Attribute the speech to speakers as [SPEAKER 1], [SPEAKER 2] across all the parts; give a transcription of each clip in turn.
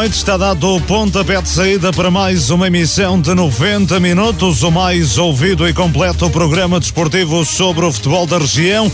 [SPEAKER 1] Noite, está dado o pontapé de saída para mais uma emissão de 90 minutos, o mais ouvido e completo programa desportivo sobre o futebol da região.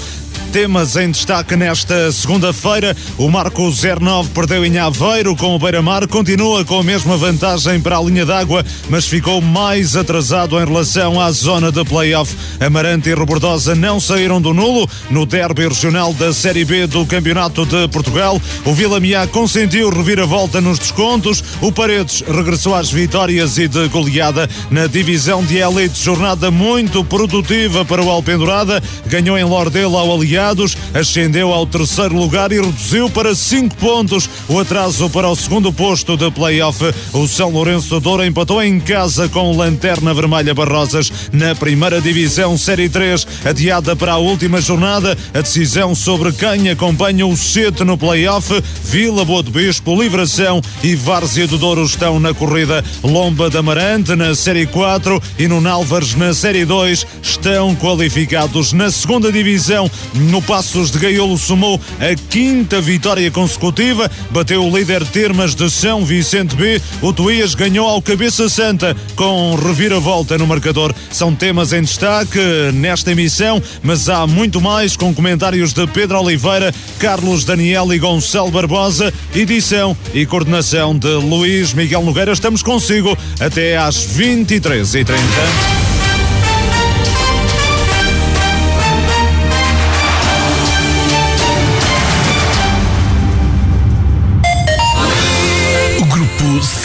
[SPEAKER 1] Temas em destaque nesta segunda-feira. O Marco 09 perdeu em Aveiro com o Beira-Mar, continua com a mesma vantagem para a linha d'água, mas ficou mais atrasado em relação à zona de play-off. Amarante e Robordosa não saíram do nulo no derby regional da Série B do Campeonato de Portugal. O Vila Miá consentiu reviravolta nos descontos. O Paredes regressou às vitórias e de goleada na divisão de elite. Jornada muito produtiva para o Alpendurada. Ganhou em Lordelo ao Aliado ascendeu ao terceiro lugar e reduziu para cinco pontos o atraso para o segundo posto de play-off. O São Lourenço Douro empatou em casa com Lanterna Vermelha Barrosas na primeira divisão Série 3, adiada para a última jornada. A decisão sobre quem acompanha o Sete no play-off, Vila Boa do Bispo, Livração e Várzea do Douro estão na corrida. Lomba da Amarante na Série 4 e no Nálvares na Série 2 estão qualificados na segunda divisão no Passos de Gaiolo somou a quinta vitória consecutiva, bateu o líder Termas de São Vicente B. O Tuías ganhou ao Cabeça Santa com reviravolta no marcador. São temas em destaque nesta emissão, mas há muito mais com comentários de Pedro Oliveira, Carlos Daniel e Gonçalo Barbosa, edição e coordenação de Luís Miguel Nogueira. Estamos consigo até às 23h30.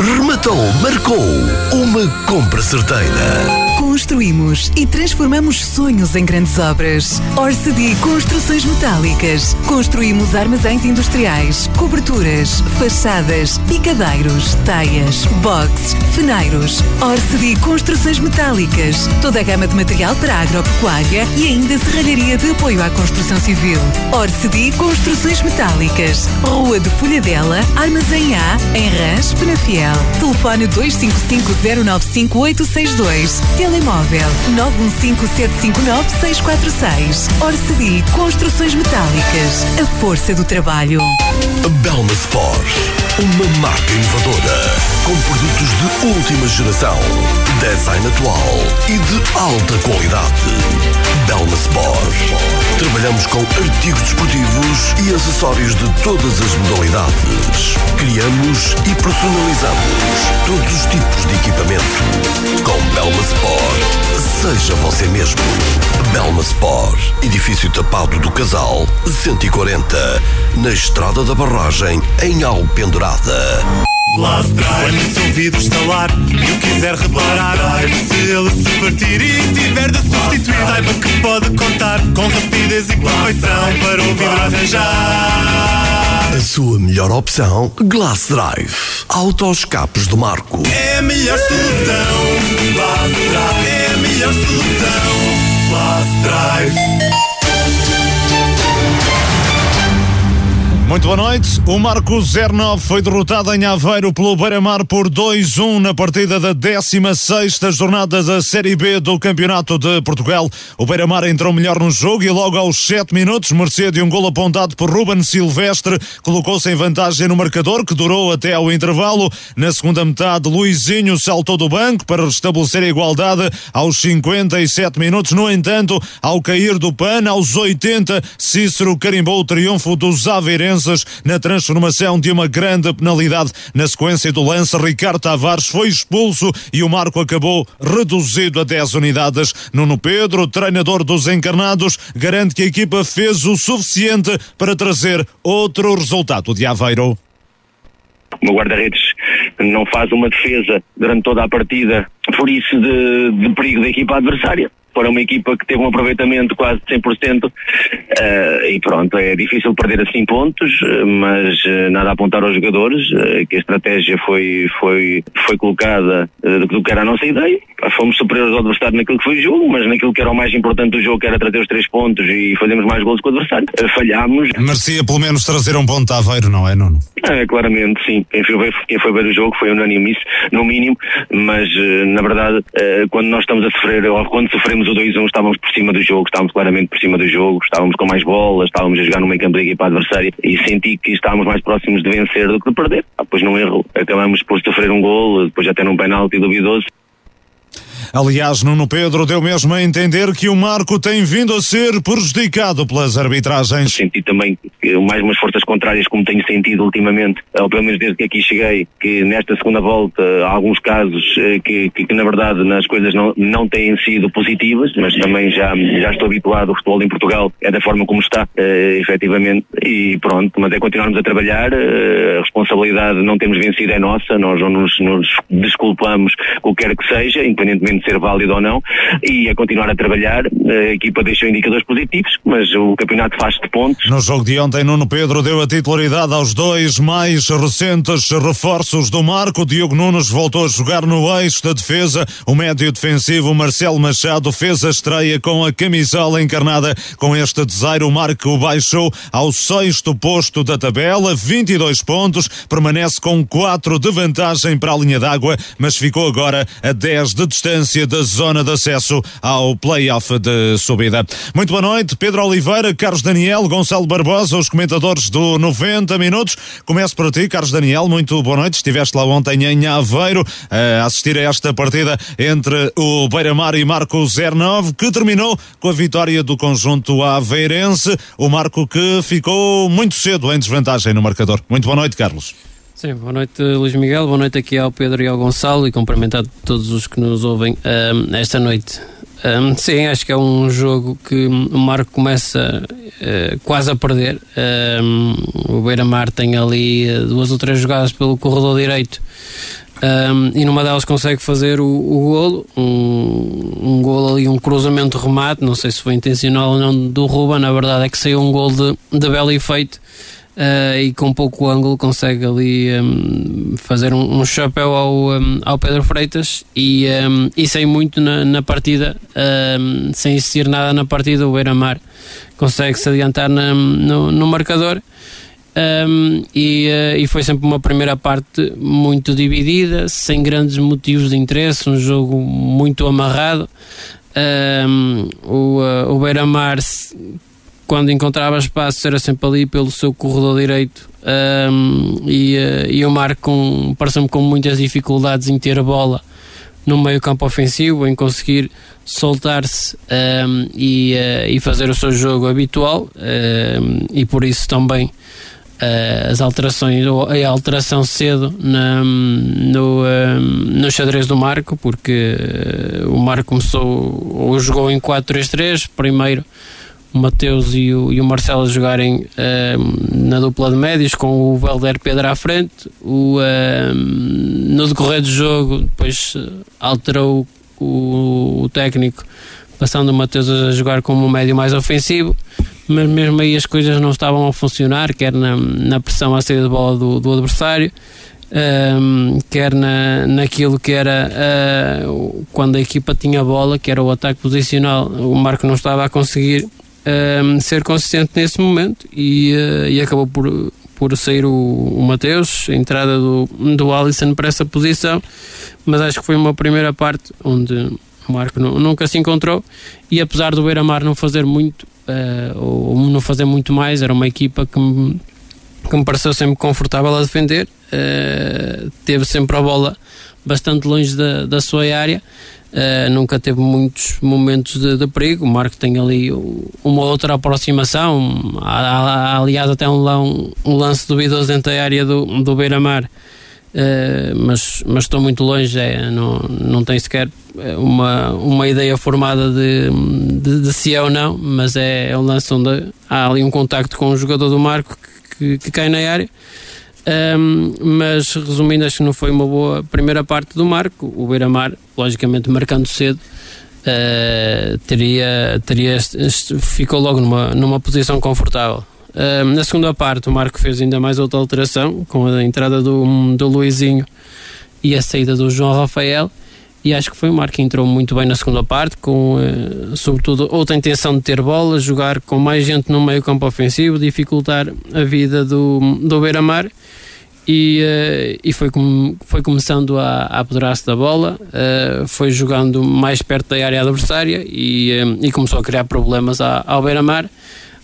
[SPEAKER 2] Rematou, marcou. Uma compra certeira.
[SPEAKER 3] Construímos e transformamos sonhos em grandes obras. Orcedi Construções Metálicas. Construímos armazéns industriais, coberturas, fachadas, picadeiros, taias, boxes, feneiros. Orcedi Construções Metálicas. Toda a gama de material para agropecuária e ainda serralharia de apoio à construção civil. Orcedi Construções Metálicas. Rua de Folhadela, Armazém A, em Rãs, Penafiel. Telefone 255095862. Telemóvel 915759646. Orcedi Construções Metálicas. A força do trabalho.
[SPEAKER 2] Belma Sport. Uma marca inovadora. Com produtos de última geração. Design atual e de alta qualidade. Belma Sport. Trabalhamos com artigos desportivos e acessórios de todas as modalidades. Criamos e personalizamos todos os tipos de equipamento. Com Belma Sport, seja você mesmo. Belma Sport, edifício tapado do Casal, 140, na Estrada da Barragem, em Alpendurada.
[SPEAKER 4] Blast Drive. Quando o seu vidro estalar e o quiser reparar, se ele se partir e tiver de substituir, saiba que pode contar com rapidez e perfeição para o vidro arranjar.
[SPEAKER 2] A sua melhor opção, Glass Drive. Autoescapes do Marco.
[SPEAKER 4] É a melhor solução. Blast Drive é a melhor solução. Blast Drive.
[SPEAKER 1] Muito boa noite. O Marco 09 foi derrotado em Aveiro pelo Beira-Mar por 2-1 na partida da 16ª jornada da Série B do Campeonato de Portugal. O Beira-Mar entrou melhor no jogo e logo aos 7 minutos, mercê de um gol apontado por Ruben Silvestre, colocou-se em vantagem no marcador, que durou até ao intervalo. Na segunda metade, Luizinho saltou do banco para restabelecer a igualdade aos 57 minutos. No entanto, ao cair do pano, aos 80, Cícero carimbou o triunfo dos Aveirenses na transformação de uma grande penalidade. Na sequência do lance, Ricardo Tavares foi expulso e o marco acabou reduzido a 10 unidades. Nuno Pedro, treinador dos encarnados, garante que a equipa fez o suficiente para trazer outro resultado de Aveiro.
[SPEAKER 5] O guarda-redes não faz uma defesa durante toda a partida, por isso de, de perigo da equipa adversária para uma equipa que teve um aproveitamento quase de 100% uh, e pronto, é difícil perder assim pontos, mas nada a apontar aos jogadores, que a estratégia foi, foi, foi colocada do que era a nossa ideia. Fomos superiores ao adversário naquilo que foi o jogo, mas naquilo que era o mais importante do jogo, que era trazer os três pontos e fazermos mais gols que o adversário. Falhámos.
[SPEAKER 1] Merecia pelo menos trazer um ponto a Aveiro, não é, Nuno?
[SPEAKER 5] É, claramente, sim. Quem foi, ver, quem foi ver o jogo foi unânime isso, no mínimo, mas na verdade, quando nós estamos a sofrer, ou quando sofremos o 2-1, estávamos por cima do jogo, estávamos claramente por cima do jogo, estávamos com mais bolas, estávamos a jogar no meio campo da equipa adversária e senti que estávamos mais próximos de vencer do que de perder. Ah, depois não erro, acabamos por sofrer um gol, depois até num penalti duvidoso.
[SPEAKER 1] Aliás, Nuno Pedro deu mesmo a entender que o Marco tem vindo a ser prejudicado pelas arbitragens.
[SPEAKER 5] Senti também mais umas forças contrárias, como tenho sentido ultimamente, ou pelo menos desde que aqui cheguei, que nesta segunda volta há alguns casos eh, que, que, que na verdade nas coisas não, não têm sido positivas, mas também já, já estou habituado, o futebol em Portugal é da forma como está, uh, efetivamente, e pronto, mas é continuarmos a trabalhar, uh, a responsabilidade não temos vencido é nossa, nós não nos, nos desculpamos o que quer que seja, independentemente de ser válido ou não, e a continuar a trabalhar, a equipa deixou indicadores positivos, mas o campeonato faz de pontos.
[SPEAKER 1] No jogo de ontem, Nuno Pedro deu a titularidade aos dois mais recentes reforços do Marco. Diogo Nunes voltou a jogar no eixo da defesa. O médio defensivo Marcelo Machado fez a estreia com a camisola encarnada. Com este desaire, o Marco baixou ao sexto posto da tabela, 22 pontos, permanece com 4 de vantagem para a linha d'água, mas ficou agora a 10 de distância da zona de acesso ao play-off de subida. Muito boa noite, Pedro Oliveira, Carlos Daniel, Gonçalo Barbosa, os comentadores do 90 Minutos. Começo por ti, Carlos Daniel, muito boa noite. Estiveste lá ontem em Aveiro a assistir a esta partida entre o Beira-Mar e Marco 09, que terminou com a vitória do conjunto aveirense. O Marco que ficou muito cedo em desvantagem no marcador. Muito boa noite, Carlos.
[SPEAKER 6] Sim, boa noite Luís Miguel, boa noite aqui ao Pedro e ao Gonçalo e cumprimentar todos os que nos ouvem um, esta noite. Um, sim, acho que é um jogo que o Marco começa uh, quase a perder. Um, o Beira-Mar tem ali uh, duas ou três jogadas pelo corredor direito. Um, e numa delas consegue fazer o, o golo, um, um golo ali, um cruzamento remate, não sei se foi intencional ou não do Ruba, na verdade é que saiu um golo de, de belo efeito uh, e com pouco ângulo consegue ali um, fazer um, um, chapéu ao, um, ao Pedro Freitas e, e sem muito na, na partida, sem existir nada na partida, o Beira-Mar consegue se adiantar na, no, no marcador. Um, e, uh, e, foi sempre uma primeira parte muito dividida, sem grandes motivos de interesse, um jogo muito amarrado. Um, o, uh, o Beira-Mar, quando encontrava espaço, era sempre ali pelo seu corredor direito. Um, e, uh, e o Marco parece-me com muitas dificuldades em ter a bola no meio campo ofensivo, em conseguir soltar-se um, e, uh, e, fazer o seu jogo habitual um, e por isso também uh, as alterações a alteração cedo na, no, uh, no xadrez do Marco, porque uh, o Marco começou ou jogou em 4-3-3, primeiro Mateus e o, e o Marcelo jogarem na dupla de médios com o Valder Pedro à frente. O, no decorrer do jogo, depois alterou o, o técnico, passando o Mateus a jogar como médio mais ofensivo mas mesmo aí as coisas não estavam a funcionar, quer na, na pressão à saída de bola do, do adversário, um, quer na, naquilo que era uh, quando a equipa tinha bola, que era o ataque posicional, o Marco não estava a conseguir um, ser consistente nesse momento e, uh, e acabou por, por sair o, o Mateus, a entrada do, do Alisson para essa posição, mas acho que foi uma primeira parte onde o Marco nunca se encontrou e apesar do Beira-Mar não fazer muito uh, ou não fazer muito mais. Era uma equipa que me, que me pareceu sempre confortável a defender, uh, teve sempre a bola bastante longe da, da sua área. Uh, nunca teve muitos momentos de, de, perigo. O Marco tem ali uma outra aproximação. Há, há, aliás, até um, um, lance duvidoso dentro da área do, do Beira-Mar Uh, mas, mas estou muito longe, é, não, não tenho sequer eh, uma, uma ideia formada de, de, de se é ou não, mas é, é um lance onde há ali um contacto com o jogador do Marco que, que cai na área. Um, mas resumindo, acho que não foi uma boa primeira parte do Marco. O Beira-Mar, logicamente, marcando cedo, uh, teria, teria ficou logo numa, numa posição confortável. Uh, na segunda parte, o Marco fez ainda mais outra alteração, com a entrada do, do Luizinho e a saída do João Rafael. E acho que foi o Marco que entrou muito bem na segunda parte, com uh, sobretudo outra intenção de ter bola, jogar com mais gente no meio campo ofensivo, dificultar a vida do, do Beira-Mar e, uh, e foi, com, foi começando a, a apoderar-se da bola, uh, foi jogando mais perto da área adversária e, e começou a criar problemas à, ao Beira-Mar.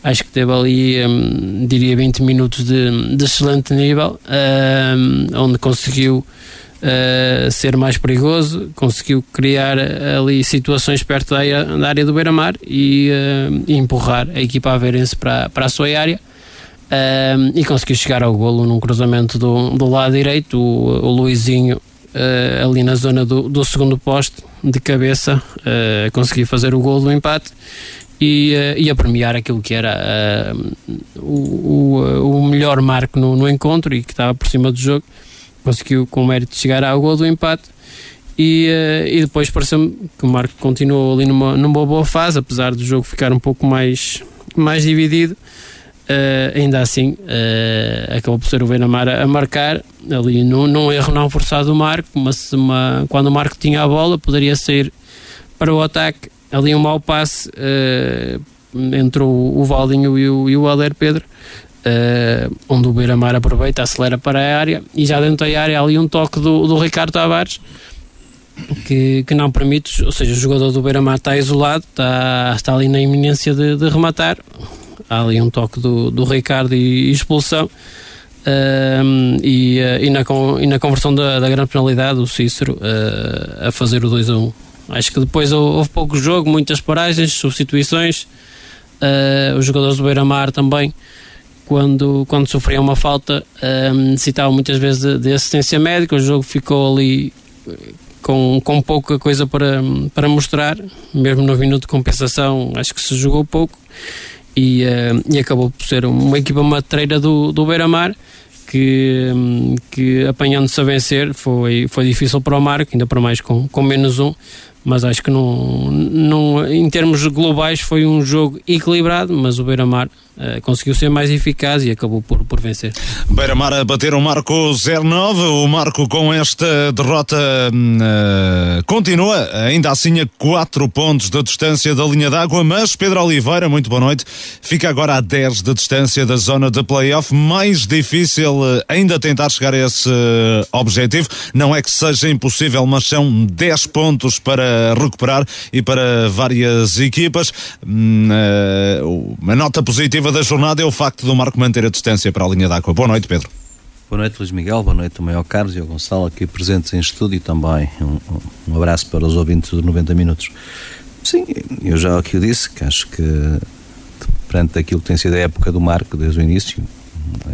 [SPEAKER 6] Acho que teve ali, diria, 20 minutos de, de excelente nível, onde conseguiu uh, ser mais perigoso, conseguiu criar ali situações perto da área, da área do Beira-Mar e, e, empurrar a equipa aveirense para, para a sua área e conseguiu chegar ao golo num cruzamento do, do lado direito. O, o Luizinho, uh, ali na zona do, do segundo poste, de cabeça, uh, conseguiu fazer o golo do empate e, uh, e a premiar aquilo que era o, o, o, melhor marco no, no, encontro e que estava por cima do jogo. Conseguiu, com o mérito, chegar ao golo do empate. E, e depois pareceu-me que o Marco continuou ali numa, numa boa fase, apesar do jogo ficar um pouco mais, mais dividido. Uh, ainda assim, uh, acabou por ser o Beira-Mar a, marcar ali num, num, erro não forçado do Marco, mas uma, quando o Marco tinha a bola, poderia sair para o ataque. Ali um mau passe uh, entre o, o Valdinho e o, e o Alder Pedro, onde o Beira-Mar aproveita, acelera para a área e já dentro da área ali um toque do, do Ricardo Tavares. Que, que não permite, ou seja, o jogador do Beira-Mar está isolado, está, está ali na iminência de, de rematar há ali um toque do, do Ricardo e expulsão. Uh, e, uh, e, na, e na conversão da, da grande penalidade, o Cícero uh, a fazer o 2 a 1. Acho que depois houve pouco jogo, muitas paragens, substituições. Uh, os jogadores do Beira-Mar também, quando, quando sofriam uma falta, necessitavam muitas vezes de, de, assistência médica. O jogo ficou ali com, com pouca coisa para, para mostrar, mesmo no minuto de compensação, acho que se jogou pouco. E, uh, e acabou por ser uma equipa matreira do, do Beira-Mar que, que apanhando-se a vencer foi, foi difícil para o Marco, ainda para mais com, com menos um, mas acho que não, não, em termos globais foi um jogo equilibrado, mas o Beira-Mar conseguiu ser mais eficaz e acabou por, por vencer.
[SPEAKER 1] Beira-Mar a bater o Marco 09, o Marco com esta derrota uh, continua, ainda assim a 4 pontos de distância da linha d'água, mas Pedro Oliveira, muito boa noite, fica agora a 10 de distância da zona de playoff, mais difícil uh, ainda tentar chegar a esse objetivo, não é que seja impossível, mas são 10 pontos para recuperar e para várias equipas. Eh, uma nota positiva da jornada é o facto do Marco manter a distância para a linha d'água. Boa noite, Pedro.
[SPEAKER 7] Boa noite, Luís Miguel. Boa noite também ao Carlos e ao Gonçalo aqui presentes em estúdio e também um, um abraço para os ouvintes dos 90 minutos. Sim, eu já aqui o disse, que acho que perante aquilo que tem sido a época do Marco desde o início,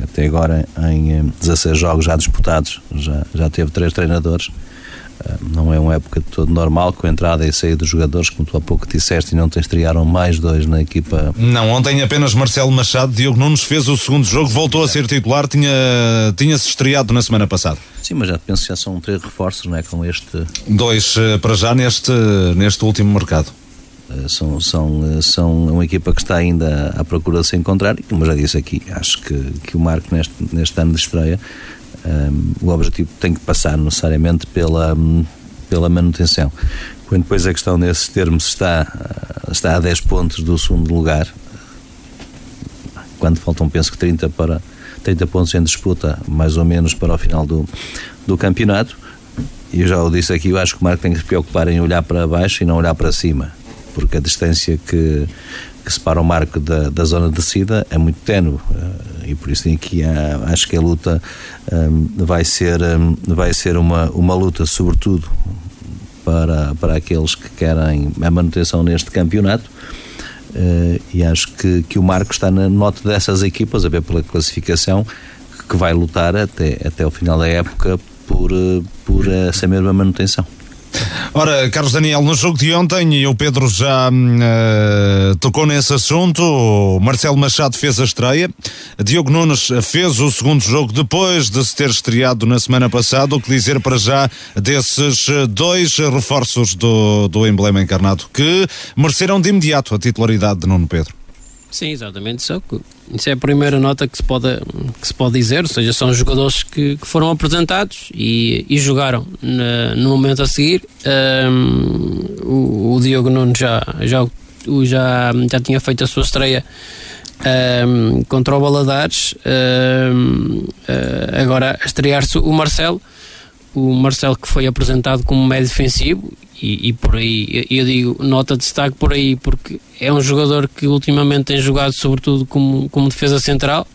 [SPEAKER 7] até agora em 16 eh, jogos já disputados, já, já teve três treinadores, não é uma época de todo normal com a entrada e saída dos jogadores, como tu há pouco disseste, e não te estrearam mais dois na equipa.
[SPEAKER 1] Não, ontem apenas Marcelo Machado, Diogo Nunes fez o segundo jogo, voltou a ser titular, tinha, tinha-se estreado na semana passada.
[SPEAKER 7] Sim, mas já penso que já são três reforços, não é? Com este.
[SPEAKER 1] Dois eh, para já neste, neste último mercado.
[SPEAKER 7] Eh, são, são, eh, são uma equipa que está ainda à procura de se encontrar e, como já disse aqui, acho que, que o Marco neste, neste ano de estreia um, o objetivo tem que passar necessariamente pela, pela manutenção. Quando depois a questão nesse termo está, está a 10 pontos do segundo lugar, quando faltam penso que 30 para 30 pontos em disputa, mais ou menos para o final do, do campeonato, e eu já o disse aqui, eu acho que o Marco tem que se preocupar em olhar para baixo e não olhar para cima, porque a distância que, que separa o Marco da, da zona de descida é muito ténue e por isso aqui há, acho que a luta um, vai ser, vai ser uma, uma luta, sobretudo para, para aqueles que querem a manutenção neste campeonato. E acho que, que o Marco está na nota dessas equipas, a ver pela classificação, que vai lutar até, até o final da época por, por essa mesma manutenção.
[SPEAKER 1] Ora, Carlos Daniel, no jogo de ontem, e o Pedro já uh, tocou nesse assunto, o Marcelo Machado fez a estreia, Diogo Nunes fez o segundo jogo depois de se ter estreado na semana passada. O que dizer para já desses dois reforços do, do emblema encarnado que mereceram de imediato a titularidade de Nuno Pedro?
[SPEAKER 6] Sim, exatamente. Isso, isso é a primeira nota que se pode, que se pode dizer, ou seja, são jogadores que, que foram apresentados e, e jogaram na, no momento a seguir. Um, o, o, Diogo Nunes já, já, já, já tinha feito a sua estreia um, contra o Baladares, um, uh, agora a estrear-se o Marcelo. O Marcelo que foi apresentado como médio defensivo e, e, por aí, eu digo, nota de destaque por aí, porque é um jogador que ultimamente tem jogado sobretudo como, como defesa central,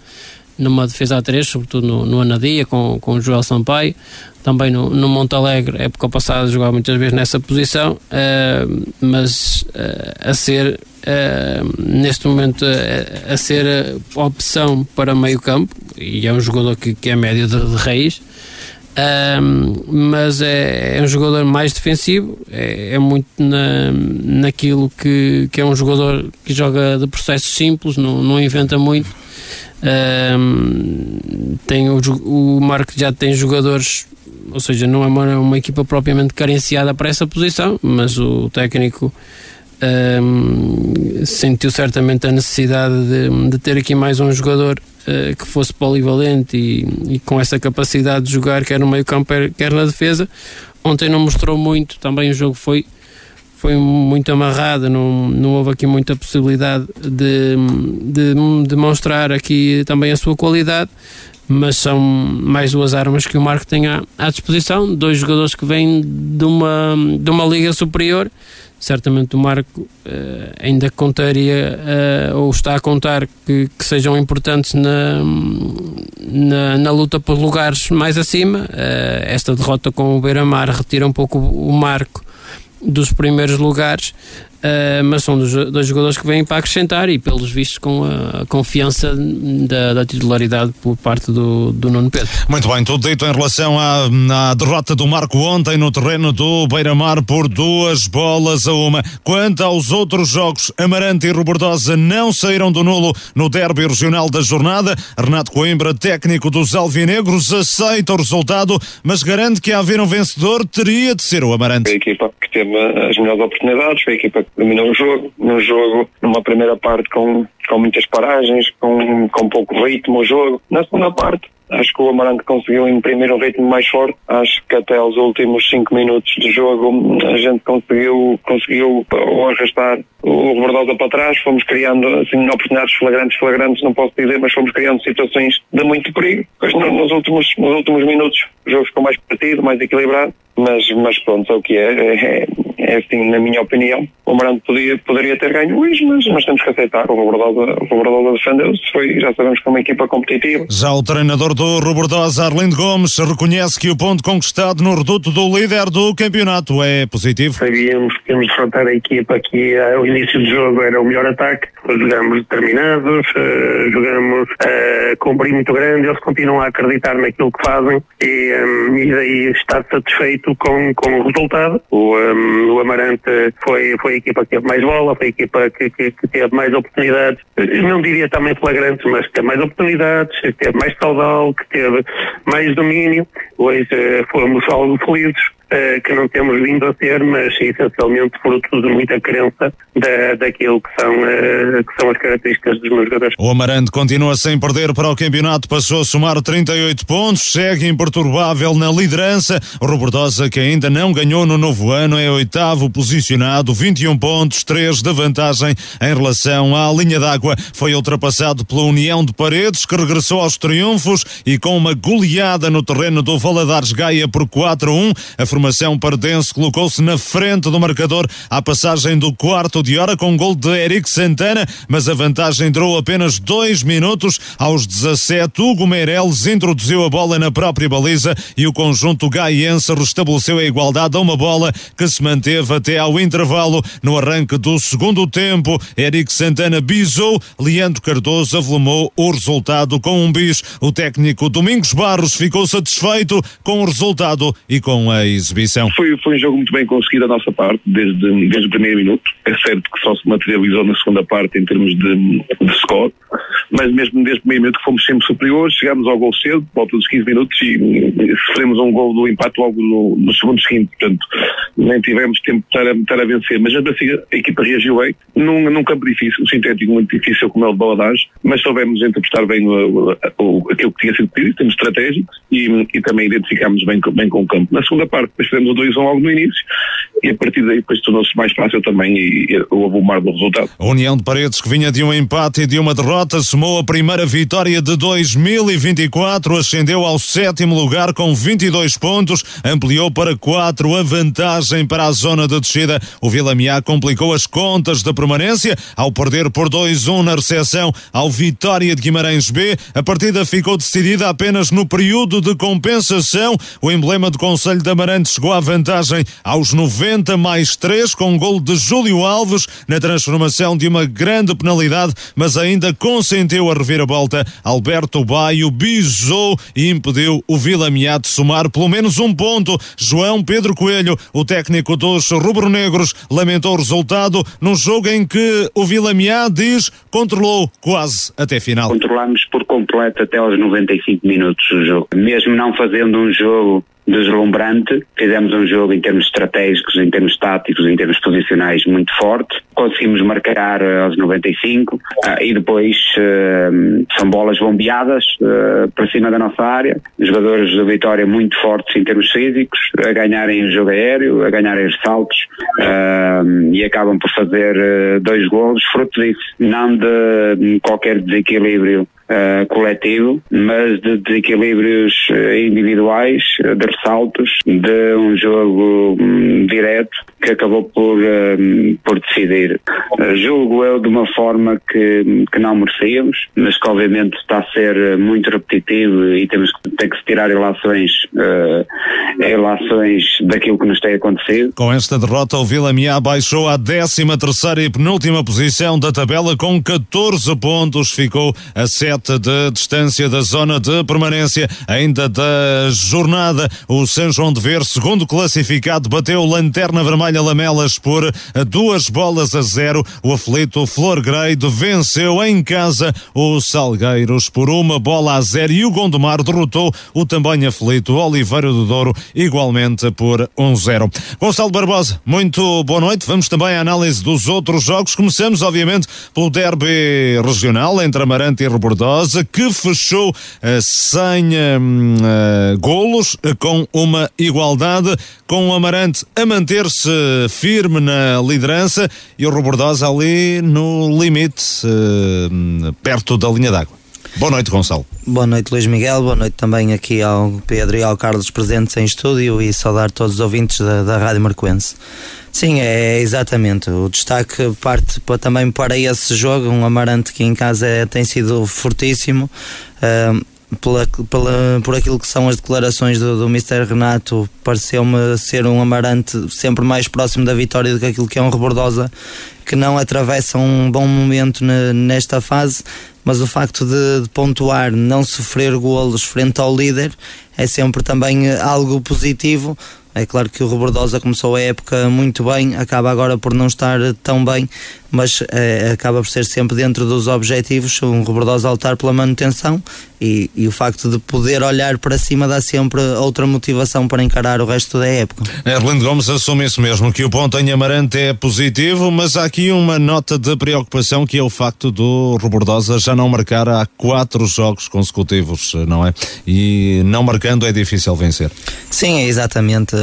[SPEAKER 6] numa defesa a 3, sobretudo no, no Anadia, com, com o Joel Sampaio, também no, no Monte Alegre, época passada jogava muitas vezes nessa posição, uh, mas uh, a ser, uh, neste momento, a ser opção para meio campo, e é um jogador que, que é médio de, de raiz, um, mas é, é, um jogador mais defensivo, é, é muito na, naquilo que, que é um jogador que joga de processos simples, não, não inventa muito. Um, tem o, o Marco já tem jogadores, ou seja, não é uma, uma equipa propriamente carenciada para essa posição, mas o técnico um, sentiu certamente a necessidade de, de ter aqui mais um jogador uh, que fosse polivalente e, e, com essa capacidade de jogar quer no meio campo quer na defesa. Ontem não mostrou muito, também o jogo foi foi muito amarrado, não, não houve aqui muita possibilidade de, de demonstrar aqui também a sua qualidade, mas são mais duas armas que o Marco tem à, à disposição, dois jogadores que vêm de uma, de uma liga superior certamente o Marco uh, ainda contaria uh, ou está a contar que, que sejam importantes na, na, na, luta por lugares mais acima. Uh, esta derrota com o Beira-Mar retira um pouco o Marco dos primeiros lugares Uh, mas são dos, dois jogadores que vêm para acrescentar e, pelos vistos, com a confiança da, da titularidade por parte do, do Nuno Pedro.
[SPEAKER 1] Muito bem, tudo dito em relação à, à derrota do Marco ontem no terreno do Beira-Mar por duas bolas a uma. Quanto aos outros jogos, Amarante e Robordosa não saíram do nulo no derby regional da jornada. Renato Coimbra, técnico dos Alvinegros, aceita o resultado, mas garante que a haver um vencedor teria de ser o Amarante.
[SPEAKER 8] A equipa que teve as melhores oportunidades, foi a equipa dominou o jogo, no jogo, numa primeira parte com, com muitas paragens, com, com pouco ritmo o jogo. Na segunda parte, acho que o Amarante conseguiu imprimir um ritmo mais forte. Acho que até aos últimos cinco minutos de jogo a gente conseguiu, conseguiu arrastar o Rebordosa para trás. Fomos criando assim, oportunidades flagrantes, flagrantes, não posso dizer, mas fomos criando situações de muito perigo. Pois nos últimos, nos últimos minutos o jogo ficou mais partido, mais equilibrado. Mas, mas pronto, é o que é. é, é assim, na minha opinião. O Amarante podia, poderia ter ganho hoje, mas, mas temos que aceitar. O Robordosa defendeu-se, foi, já sabemos que é uma equipa competitiva.
[SPEAKER 1] Já o treinador do Robordosa, Arlindo Gomes, reconhece que o ponto conquistado no reduto do líder do campeonato é positivo.
[SPEAKER 9] Sabíamos que íamos enfrentar a equipa que ao início do jogo era o melhor ataque, jogamos determinados, uh, jogamos uh, com um brilho muito grande, eles continuam a acreditar naquilo que fazem e, um, e daí estar satisfeito com, com o resultado. O, um, o Amarante foi, foi a equipa que teve mais bola, foi a equipa que, que, que teve mais oportunidades, não diria também flagrantes, mas que teve mais oportunidades, que teve mais caudal, que teve mais domínio. Uh, fomos algo felizes uh, que não temos vindo a ter, mas essencialmente fruto de muita crença da, daquilo que são, uh, que são as características dos meus jogadores.
[SPEAKER 1] O Amarante continua sem perder para o campeonato, passou a somar 38 pontos, segue imperturbável na liderança. O Robordosa, que ainda não ganhou no novo ano, é oitavo posicionado, 21 pontos, 3 de vantagem em relação à linha d'água. Foi ultrapassado pela União de Paredes, que regressou aos triunfos e com uma goleada no terreno do Valadares Gaia por 4-1. A formação pardense colocou-se na frente do marcador à passagem do quarto de hora com gol de Eric Santana, mas a vantagem durou apenas dois minutos. Aos 17, Hugo Meireles introduziu a bola na própria baliza e o conjunto gaiense restabeleceu a igualdade a uma bola que se manteve até ao intervalo. No arranque do segundo tempo, Eric Santana bisou, Leandro Cardoso avolumou o resultado com um bis. O técnico Domingos Barros ficou satisfeito com o resultado e com a exibição.
[SPEAKER 10] Foi, foi um jogo muito bem conseguido da nossa parte, desde, desde o primeiro minuto. É certo que só se materializou na segunda parte em termos de, de score, mas mesmo desde o primeiro minuto fomos sempre superiores, chegámos ao gol cedo, volta dos 15 minutos e, e sofremos um gol do empate logo no, no segundo seguinte, portanto nem tivemos tempo para, estar a vencer, mas mesmo assim a equipa reagiu bem, num, num campo difícil, um sintético muito difícil como é o de Baladage, mas soubemos interpretar bem o, o, aquilo que tinha sido pedido, em termos estratégicos, e, e também identificámos bem, bem com o campo. Na segunda parte, depois fizemos o 2-1 logo no início, e a partir daí depois tornou-se mais fácil também e, e houve o mar do resultado.
[SPEAKER 1] A União de Paredes, que vinha de um empate e de uma derrota, somou a primeira vitória de 2024, ascendeu ao sétimo lugar com 22 pontos, ampliou para 4 a vantagem para a zona de descida. O Vila Miá complicou as contas da permanência ao perder por 2-1 na recepção ao Vitória de Guimarães B. A partida ficou decidida apenas no período de O emblema do Conselho de Amarante chegou à vantagem aos 90 mais 3 com um gol de Júlio Alves na transformação de uma grande penalidade, mas ainda consentiu a reviravolta. Alberto Baio bisou e impediu o Vila de somar pelo menos um ponto. João Pedro Coelho, o técnico dos rubro-negros, lamentou o resultado num jogo em que o Vila diz controlou quase até final.
[SPEAKER 11] Controlamos por completo até aos 95 minutos o jogo. Mesmo não fazendo um jogo deslumbrante. Fizemos um jogo em termos estratégicos, em termos táticos, em termos posicionais muito forte. Conseguimos marcar uh, aos 95 uh, e depois uh, são bolas bombeadas para cima da nossa área. Jogadores da Vitória muito fortes em termos físicos, a ganharem o jogo aéreo, a ganharem os saltos e acabam por fazer dois golos, fruto disso, não de qualquer desequilíbrio uh, coletivo, mas de desequilíbrios eh, individuais, de ressaltos, de um jogo um, direto que acabou por, um, por decidir. Julgo eu de uma forma que, que não merecíamos, mas que obviamente está a ser muito repetitivo e temos que, tem que se tirar relações, uh, relações daquilo que nos tem acontecido.
[SPEAKER 1] Com esta derrota, o Vila Miá baixou à 13 terceira e penúltima posição da tabela com 14 pontos, ficou a 7 de distância da zona de permanência. Ainda da jornada, o São João de Ver, segundo classificado, bateu Lanterna Vermelha Lamelas por duas bolas a zero. O aflito Flor Grade venceu em casa o Salgueiros por uma bola a zero e o Gondomar derrotou o também aflito Oliveira do Douro igualmente por um zero. Gonçalo Barbosa, muito boa noite. Vamos também à análise dos outros jogos. Começamos, obviamente, pelo derby regional entre Amarante e Rebordó que fechou uh, sem uh, golos, com uma igualdade, com o Amarante a manter-se firme na liderança e o Robordosa ali no limite, perto da linha d'água. Boa noite, Gonçalo.
[SPEAKER 12] Boa noite, Luís Miguel. Boa noite também aqui ao Pedro e ao Carlos presentes em estúdio e saudar todos os ouvintes da, da Rádio Marcoense. Sim, é exatamente. O destaque parte para, também para esse jogo. Um Amarante que em casa é, tem sido fortíssimo. Uh, pela, pela, por aquilo que são as declarações do, do Mr. Renato, pareceu-me ser um Amarante sempre mais próximo da vitória do que aquilo que é um Rebordosa, que não atravessa um bom momento nesta fase, mas o facto de, de, pontuar, não sofrer golos frente ao líder, é sempre também algo positivo. É claro que o Rebordosa começou a época muito bem, acaba agora por não estar tão bem, mas é, acaba por ser sempre dentro dos objetivos, um Rebordosa altar pela manutenção e, e, o facto de poder olhar para cima dá sempre outra motivação para encarar o resto da época.
[SPEAKER 1] Erlindo Gomes assume isso mesmo, que o ponto em Amarante é positivo, mas há aqui uma nota de preocupação que é o facto do Rebordosa já não marcar há quatro jogos consecutivos, não é? E não marcando é difícil vencer.
[SPEAKER 12] Sim, exatamente,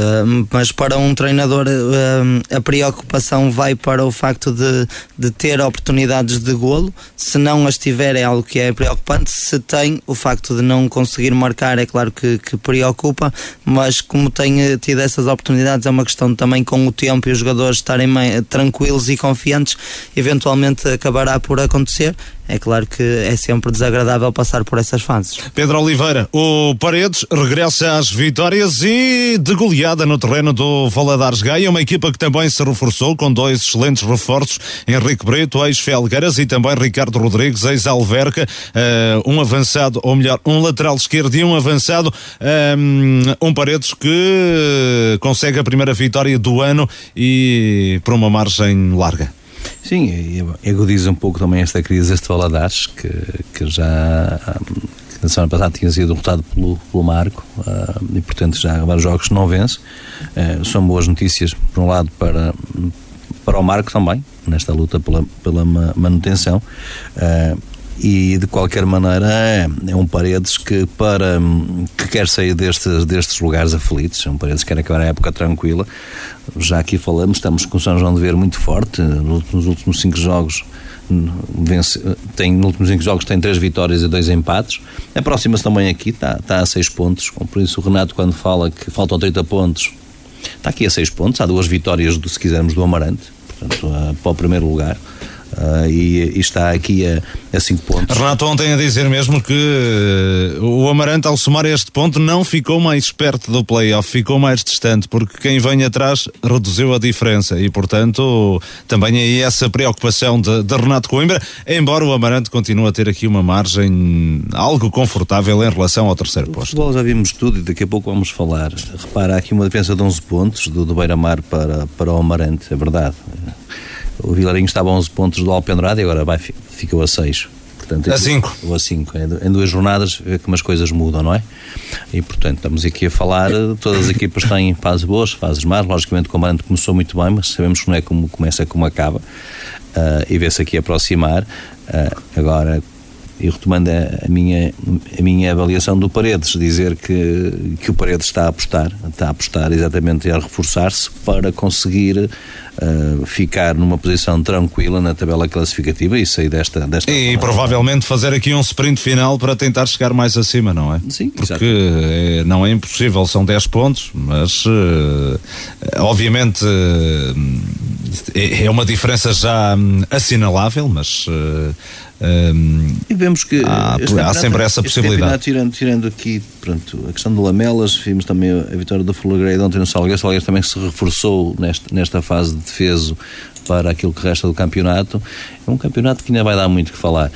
[SPEAKER 12] mas para um treinador eh, a preocupação vai para o facto de de ter oportunidades de golo. Se não as tiver, é algo que é preocupante. Se tem, o facto de não conseguir marcar é claro que, que preocupa, mas como tem tido essas oportunidades, é uma questão também com o tempo e os jogadores estarem tranquilos e confiantes, eventualmente acabará por acontecer é claro que é sempre desagradável passar por essas fases.
[SPEAKER 1] Pedro Oliveira, o Paredes regressa às vitórias e de goleada no terreno do Valadares Gaia, uma equipa que também se reforçou com dois excelentes reforços, Henrique Brito, ex-Felgueiras e também Ricardo Rodrigues, ex-Alverca, uh, um avançado, ou melhor, um lateral esquerdo e um avançado, um, um Paredes que consegue a primeira vitória do ano e por uma margem larga.
[SPEAKER 7] Sim, agudiza um pouco também esta crise deste Valadares, que, que já que na semana passada tinha sido derrotado pelo, pelo Marco uh, e, portanto, já há vários jogos que não vence. Uh, são boas notícias, por um lado, para, para o Marco também, nesta luta pela, pela manutenção. Uh, e de qualquer maneira é, é, um Paredes que para que quer sair destes, destes lugares aflitos, é um Paredes que quer acabar a época tranquila. Já aqui falamos, estamos com o São João de Ver muito forte, nos últimos cinco jogos vence, tem, nos últimos cinco jogos tem três vitórias e dois empates. Aproxima-se também aqui, está, está a seis pontos. Por isso o Renato, quando fala que faltam 30 pontos, está aqui a seis pontos. Há duas vitórias, do, se quisermos, do Amarante, portanto, para o primeiro lugar. Uh, e, e, está aqui a 5 pontos.
[SPEAKER 1] Renato ontem a dizer mesmo que uh, o Amarante ao somar este ponto não ficou mais perto do playoff, ficou mais distante, porque quem vem atrás reduziu a diferença e portanto também aí essa preocupação de, de Renato Coimbra, embora o Amarante continue a ter aqui uma margem algo confortável em relação ao terceiro
[SPEAKER 7] o
[SPEAKER 1] posto.
[SPEAKER 7] Futebol já vimos tudo e daqui a pouco vamos falar. Repara, há aqui uma diferença de 11 pontos do, do Beira-Mar para, para o Amarante, é verdade. O Vilarinho estava a 11 pontos do Alpendrado e agora vai, ficou a 6.
[SPEAKER 1] Portanto, a 5.
[SPEAKER 7] Ou a 5. Em duas jornadas vê como as coisas mudam, não é? E portanto estamos aqui a falar, todas as equipas têm fases boas, fases más, logicamente o Comandante começou muito bem, mas sabemos que não é como começa, é como acaba. Uh, e vê-se aqui aproximar. Uh, agora, e retomando a, minha, a minha avaliação do Paredes, dizer que, que o Paredes está a apostar, está a apostar exatamente a reforçar-se para conseguir uh, ficar numa posição tranquila na tabela classificativa e sair desta. desta
[SPEAKER 1] e provavelmente fazer aqui um sprint final para tentar chegar mais acima, não é?
[SPEAKER 7] Sim,
[SPEAKER 1] Porque é, não é impossível, são 10 pontos, mas uh, obviamente uh, é uma diferença já hum, assinalável, mas
[SPEAKER 7] um, e vemos que
[SPEAKER 1] há, há sempre essa possibilidade.
[SPEAKER 7] Tirando, tirando aqui pronto, a questão do Lamelas, vimos também a vitória do Fulagredo ontem no Salgueiro. O Salgueiro também se reforçou nesta, nesta fase de defesa para aquilo que resta do campeonato. É um campeonato que ainda vai dar muito que falar.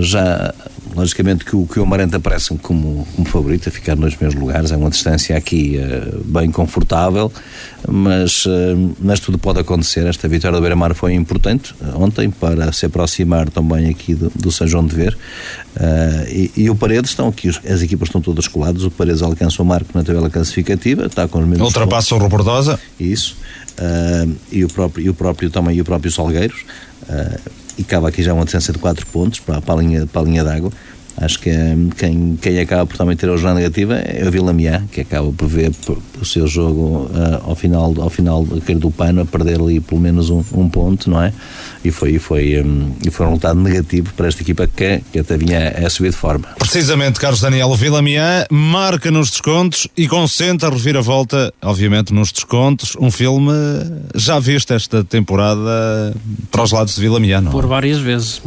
[SPEAKER 7] Já Logicamente que o, que o Amarante aparece como, como favorito a ficar nos primeiros lugares, é uma distância aqui uh, bem confortável, mas, uh, mas tudo pode acontecer. Esta vitória do Beira-Mar foi importante uh, ontem para se aproximar também aqui do, do São João de Ver. E, e, o Paredes estão aqui, as equipas estão todas coladas. O Paredes alcança o marco na tabela classificativa, está com os mesmos.
[SPEAKER 1] Ultrapassa o Robordosa.
[SPEAKER 7] Isso. e, o próprio, e o próprio também e o próprio Salgueiros e cava aqui já uma distância de 4 pontos para, para a linha, para a linha d'água. Acho que hum, quem, quem acaba por também ter a jornada negativa é o Vila Miá, que acaba por ver o seu jogo uh, ao final, ao final do pano a perder ali pelo menos um, um ponto, não é? E foi, foi, um, e foi um resultado negativo para esta equipa que, que até vinha a subir de forma.
[SPEAKER 1] Precisamente, Carlos Daniel, o Vila Miá marca nos descontos e concentra a reviravolta, obviamente, nos descontos. Um filme já visto esta temporada para os lados de Vila Miá, não?
[SPEAKER 6] Por várias vezes.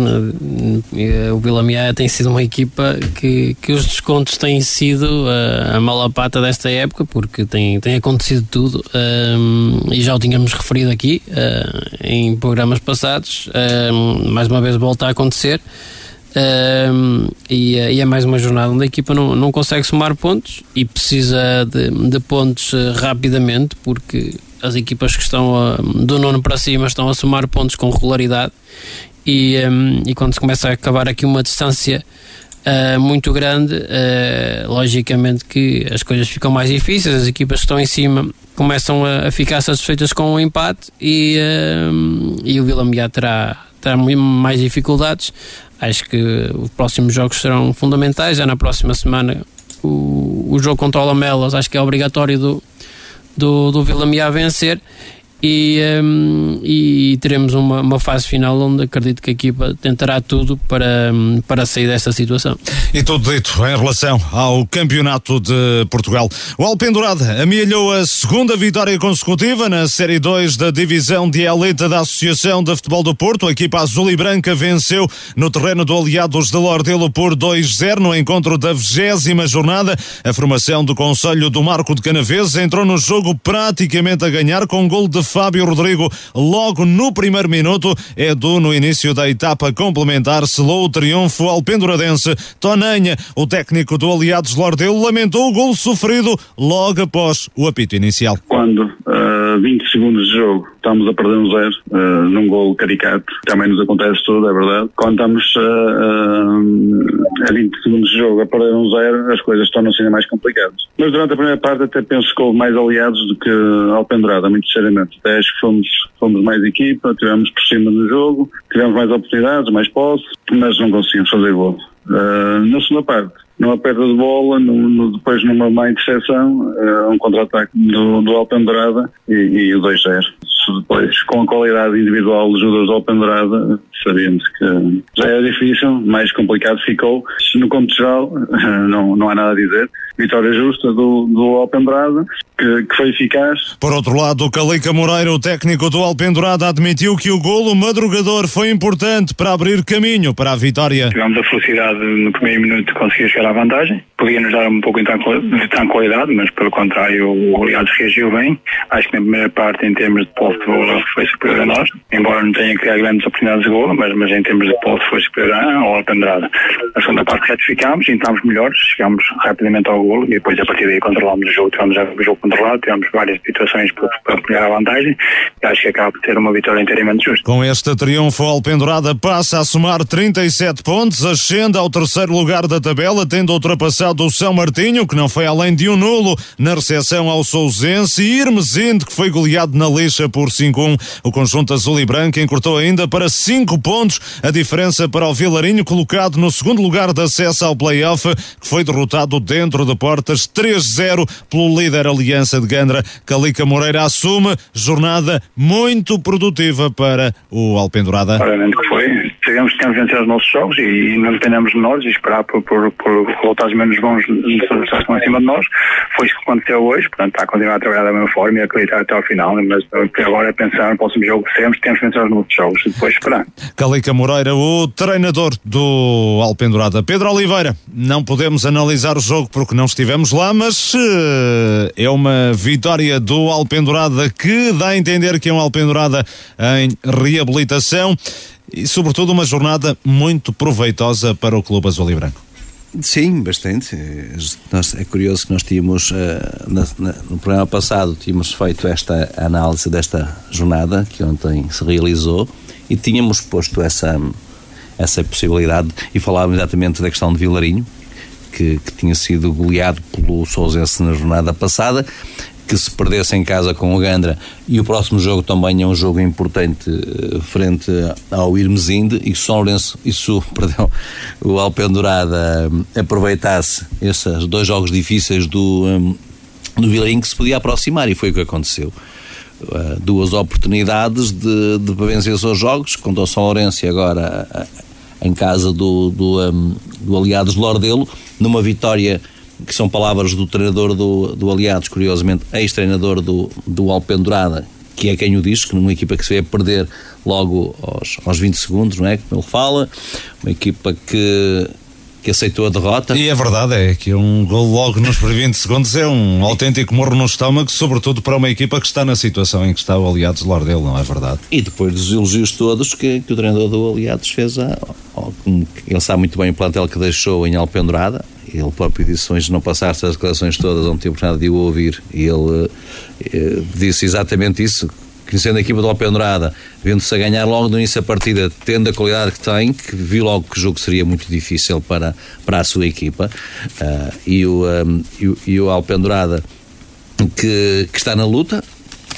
[SPEAKER 6] O Vila Miá tem sido uma equipa equipa que, que os descontos têm sido a, a malapata desta época, porque tem, tem acontecido tudo um, e já o tínhamos referido aqui uh, em programas passados. Um, mais uma vez volta a acontecer. Um, e, e, é mais uma jornada onde a equipa não, não consegue somar pontos e precisa de, de pontos rapidamente, porque as equipas que estão a, do nono para cima estão a somar pontos com regularidade. E, um, e quando se começa a acabar aqui uma distância uh, muito grande, uh, logicamente que as coisas ficam mais difíceis, as equipas que estão em cima começam a, a ficar satisfeitas com o empate e, uh, e o Vila Miá terá, terá mais dificuldades. Acho que os próximos jogos serão fundamentais. Já na próxima semana o, o jogo contra o Lamelas acho que é obrigatório do, do, do Vila vencer e, um, e teremos uma, uma, fase final onde acredito que a equipa tentará tudo para, um, para sair desta situação.
[SPEAKER 1] E tudo dito em relação ao Campeonato de Portugal. O Alpendurada amealhou a segunda vitória consecutiva na Série 2 da Divisão de Elite da Associação de Futebol do Porto. A equipa azul e branca venceu no terreno do Aliados de Lordelo por 2-0 no encontro da vigésima jornada. A formação do Conselho do Marco de Canaves entrou no jogo praticamente a ganhar com um gol de Fábio Rodrigo logo no primeiro minuto. Edu, no início da etapa complementar, selou o triunfo ao penduradense. Tonanha, o técnico do Aliados Lordelo, lamentou o gol sofrido logo após o apito inicial.
[SPEAKER 10] Quando uh, 20 segundos de jogo estamos a perder um zero uh, num gol caricato, também nos acontece tudo, é verdade. Quando estamos uh, a 20 segundos de jogo a perder um zero, as coisas tornam-se ainda mais complicadas. Mas durante a primeira parte até penso que houve mais aliados do que Alpendurada, muito sinceramente. Até acho que fomos, fomos mais equipa, tivemos por cima do jogo, tivemos mais oportunidades, mais posse, mas não conseguimos fazer gol. Uh, na segunda parte, numa perda de bola, no, no, depois numa má interseção, uh, um contra-ataque do, do Alpendurada e, e o 2-0 depois, com a qualidade individual dos jogadores do Alpendurada, sabíamos que já era difícil, mais complicado ficou. No conto geral, não, não há nada a dizer. Vitória justa do, do Alpendurada, que, que foi eficaz.
[SPEAKER 1] Por outro lado, o Calica Moreira, o técnico do Alpendurada, admitiu que o golo madrugador foi importante para abrir caminho para a vitória.
[SPEAKER 13] Tivemos a felicidade no primeiro minuto de conseguir chegar à vantagem. Podia-nos dar um pouco de tranquilidade, mas pelo contrário, o Aliados reagiu bem. Acho que na primeira parte, em termos de posse de bola, foi superior a nós, embora não tenha criado grandes oportunidades de golo, mas, mas em termos de posse foi superior ao Alpendurada. Na segunda parte retificámos, entramos melhores, chegámos rapidamente ao golo e depois a partir daí controlámos o jogo, tivemos o jogo controlado, tivemos várias situações para, para apoiar a vantagem e acho que acaba por ter uma vitória inteiramente justa.
[SPEAKER 1] Com este triunfo, o Alpendurada passa a somar 37 pontos, ascende ao terceiro lugar da tabela, tendo ultrapassado o São Martinho, que não foi além de um nulo na recepção ao Sousense, e Irmesinde, que foi goleado na lixa por 5-1. O conjunto azul e branco encurtou ainda para 5 pontos a diferença para o Vilarinho, colocado no segundo lugar de acesso ao play-off, que foi derrotado dentro de portas 3-0 pelo líder Aliança de Gandra. Calica Moreira assume jornada muito produtiva para o Alpendurada.
[SPEAKER 13] Claramente que foi. Sabemos que temos de vencer os nossos jogos e não dependemos de nós e esperar por, por, por resultados menos bons dos que estão acima de nós. Foi isso que aconteceu hoje, portanto está a continuar a trabalhar da mesma forma e a acreditar até ao final, mas agora é pensar no próximo jogo que temos, temos de vencer os nossos jogos e depois esperar.
[SPEAKER 1] Calica Moreira, o treinador do Alpendurada. Pedro Oliveira, não podemos analisar o jogo porque não estivemos lá, mas uh, é uma vitória do Alpendurada que dá a entender que é um Alpendurada em reabilitação e, sobretudo, uma jornada muito proveitosa para o Clube Azul e Branco.
[SPEAKER 7] Sim, bastante. É curioso que nós tínhamos, no programa passado, tínhamos feito esta análise desta jornada que ontem se realizou e tínhamos posto essa, essa possibilidade e falávamos exatamente da questão de Vilarinho, que, que tinha sido goleado pelo Sousense na jornada passada que se perdesse em casa com o Gandra. E o próximo jogo também é um jogo importante uh, frente ao Irmesinde. E São Lourenço, isso, perdão, o Alpendurada um, aproveitasse esses dois jogos difíceis do, um, do Vilarinho que se podia aproximar. E foi o que aconteceu. Uh, duas oportunidades de, de vencer os jogos, contra o São Lourenço e agora uh, em casa do, do, um, do Aliados Lordelo, numa vitória que são palavras do treinador do, do Aliados, curiosamente, ex-treinador do, do Alpendurada, que é quem o diz, que numa equipa que se vê perder logo aos, aos 20 segundos, não é? Como ele fala, uma equipa que, que aceitou a derrota.
[SPEAKER 1] E é verdade, é que um gol logo nos 20 segundos é um autêntico morro no estômago, sobretudo para uma equipa que está na situação em que está o Aliados do dele, não é verdade?
[SPEAKER 7] E depois dos elogios todos que, que o treinador do Aliados fez, a, ele sabe muito bem o plantel que deixou em Alpendurada, ele próprio disse hoje não passaste as declarações todas, não tive oportunidade de o ouvir, e ele eh, disse exatamente isso, conhecendo a equipa do Alpendurada, vendo-se a ganhar logo no início da partida, tendo a qualidade que tem, que viu logo que o jogo seria muito difícil para, para a sua equipa, uh, e, o, um, e, o, e o Alpendurada que, que está na luta,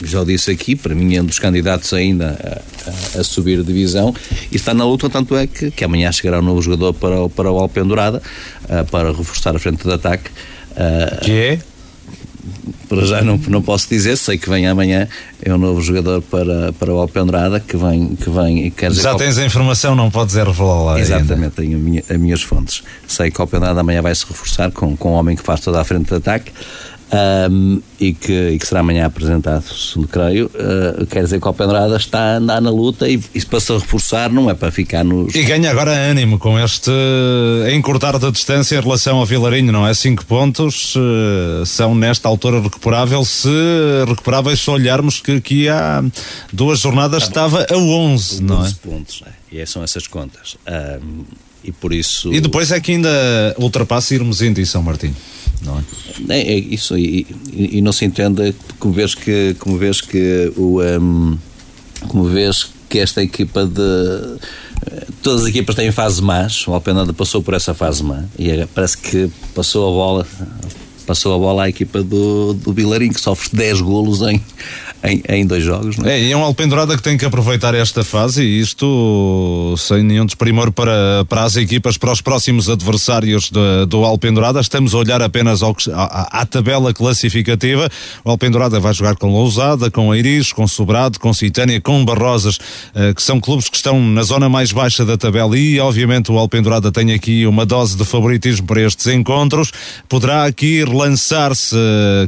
[SPEAKER 7] já disse aqui, para mim é um dos candidatos ainda a, a, a, subir de divisão e está na luta, tanto é que, que amanhã chegará um novo jogador para, para o Alpendurada uh, para reforçar a frente de ataque.
[SPEAKER 1] Uh, que é?
[SPEAKER 7] Para já não, não posso dizer, sei que vem amanhã, é um novo jogador para, para o Alpendrada, que vem, que vem quer dizer,
[SPEAKER 1] Já tens a informação, não podes revelar lá
[SPEAKER 7] Exatamente,
[SPEAKER 1] ainda.
[SPEAKER 7] tenho a minha, as minhas fontes. Sei que o Alpendrada amanhã vai se reforçar com, com um homem que faz toda a frente de ataque. Um, e, que, e que será amanhã apresentado, segundo creio, uh, quer dizer que o Alpendrada está a andar na luta e, e para se reforçar não é para ficar nos.
[SPEAKER 1] E ganha agora ânimo com este encurtar da distância em relação ao Vilarinho, não é? 5 pontos uh, são nesta altura recuperável, se recuperáveis se olharmos que aqui há duas jornadas estava a 11, não é?
[SPEAKER 7] pontos, é. e são essas contas. Um, e por isso.
[SPEAKER 1] E depois é que ainda ultrapassa Irmesinde e São Martinho, não é?
[SPEAKER 7] É, é isso, e, e, e, não se entende como vês que, como vês que o. Um, como vês que esta equipa de. Todas as equipas têm fase más, o Alpenada passou por essa fase má e é, parece que passou a bola passou a bola à equipa do, do Vilarinho, que sofre 10 golos em, em, em dois jogos. Não
[SPEAKER 1] é? é, é um Alpendurada que tem que aproveitar esta fase e isto sem nenhum desprimor para, para as equipas, para os próximos adversários de, do Alpendurada. Estamos a olhar apenas ao, à, à, tabela classificativa. O Alpendurada vai jogar com Lousada, com Eiris, com Sobrado, com Citânia, com Barrosas, que são clubes que estão na zona mais baixa da tabela e, obviamente, o Alpendurada tem aqui uma dose de favoritismo para estes encontros. Poderá aqui relançar-se,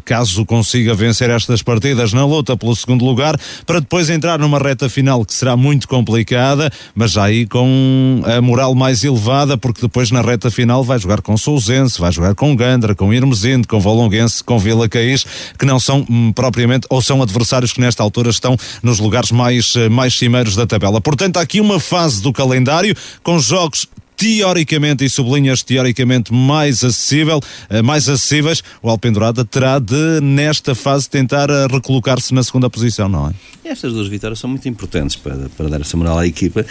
[SPEAKER 1] caso consiga vencer estas partidas na luta pelo segundo lugar, para depois entrar numa reta final que será muito complicada, mas já aí com a moral mais elevada, porque depois na reta final vai jogar com Sousense, vai jogar com Gandra, com Irmesinde, com Valonguense, com Vila Caís, que não são hum, propriamente, ou são adversários que nesta altura estão nos lugares mais, mais cimeiros da tabela. Portanto, há aqui uma fase do calendário com jogos teoricamente, e sublinhas teoricamente mais acessível, mais acessíveis, o Alpendurada terá de, nesta fase, tentar recolocar-se na segunda posição, não é?
[SPEAKER 7] Estas duas vitórias são muito importantes para, para dar essa moral à equipa.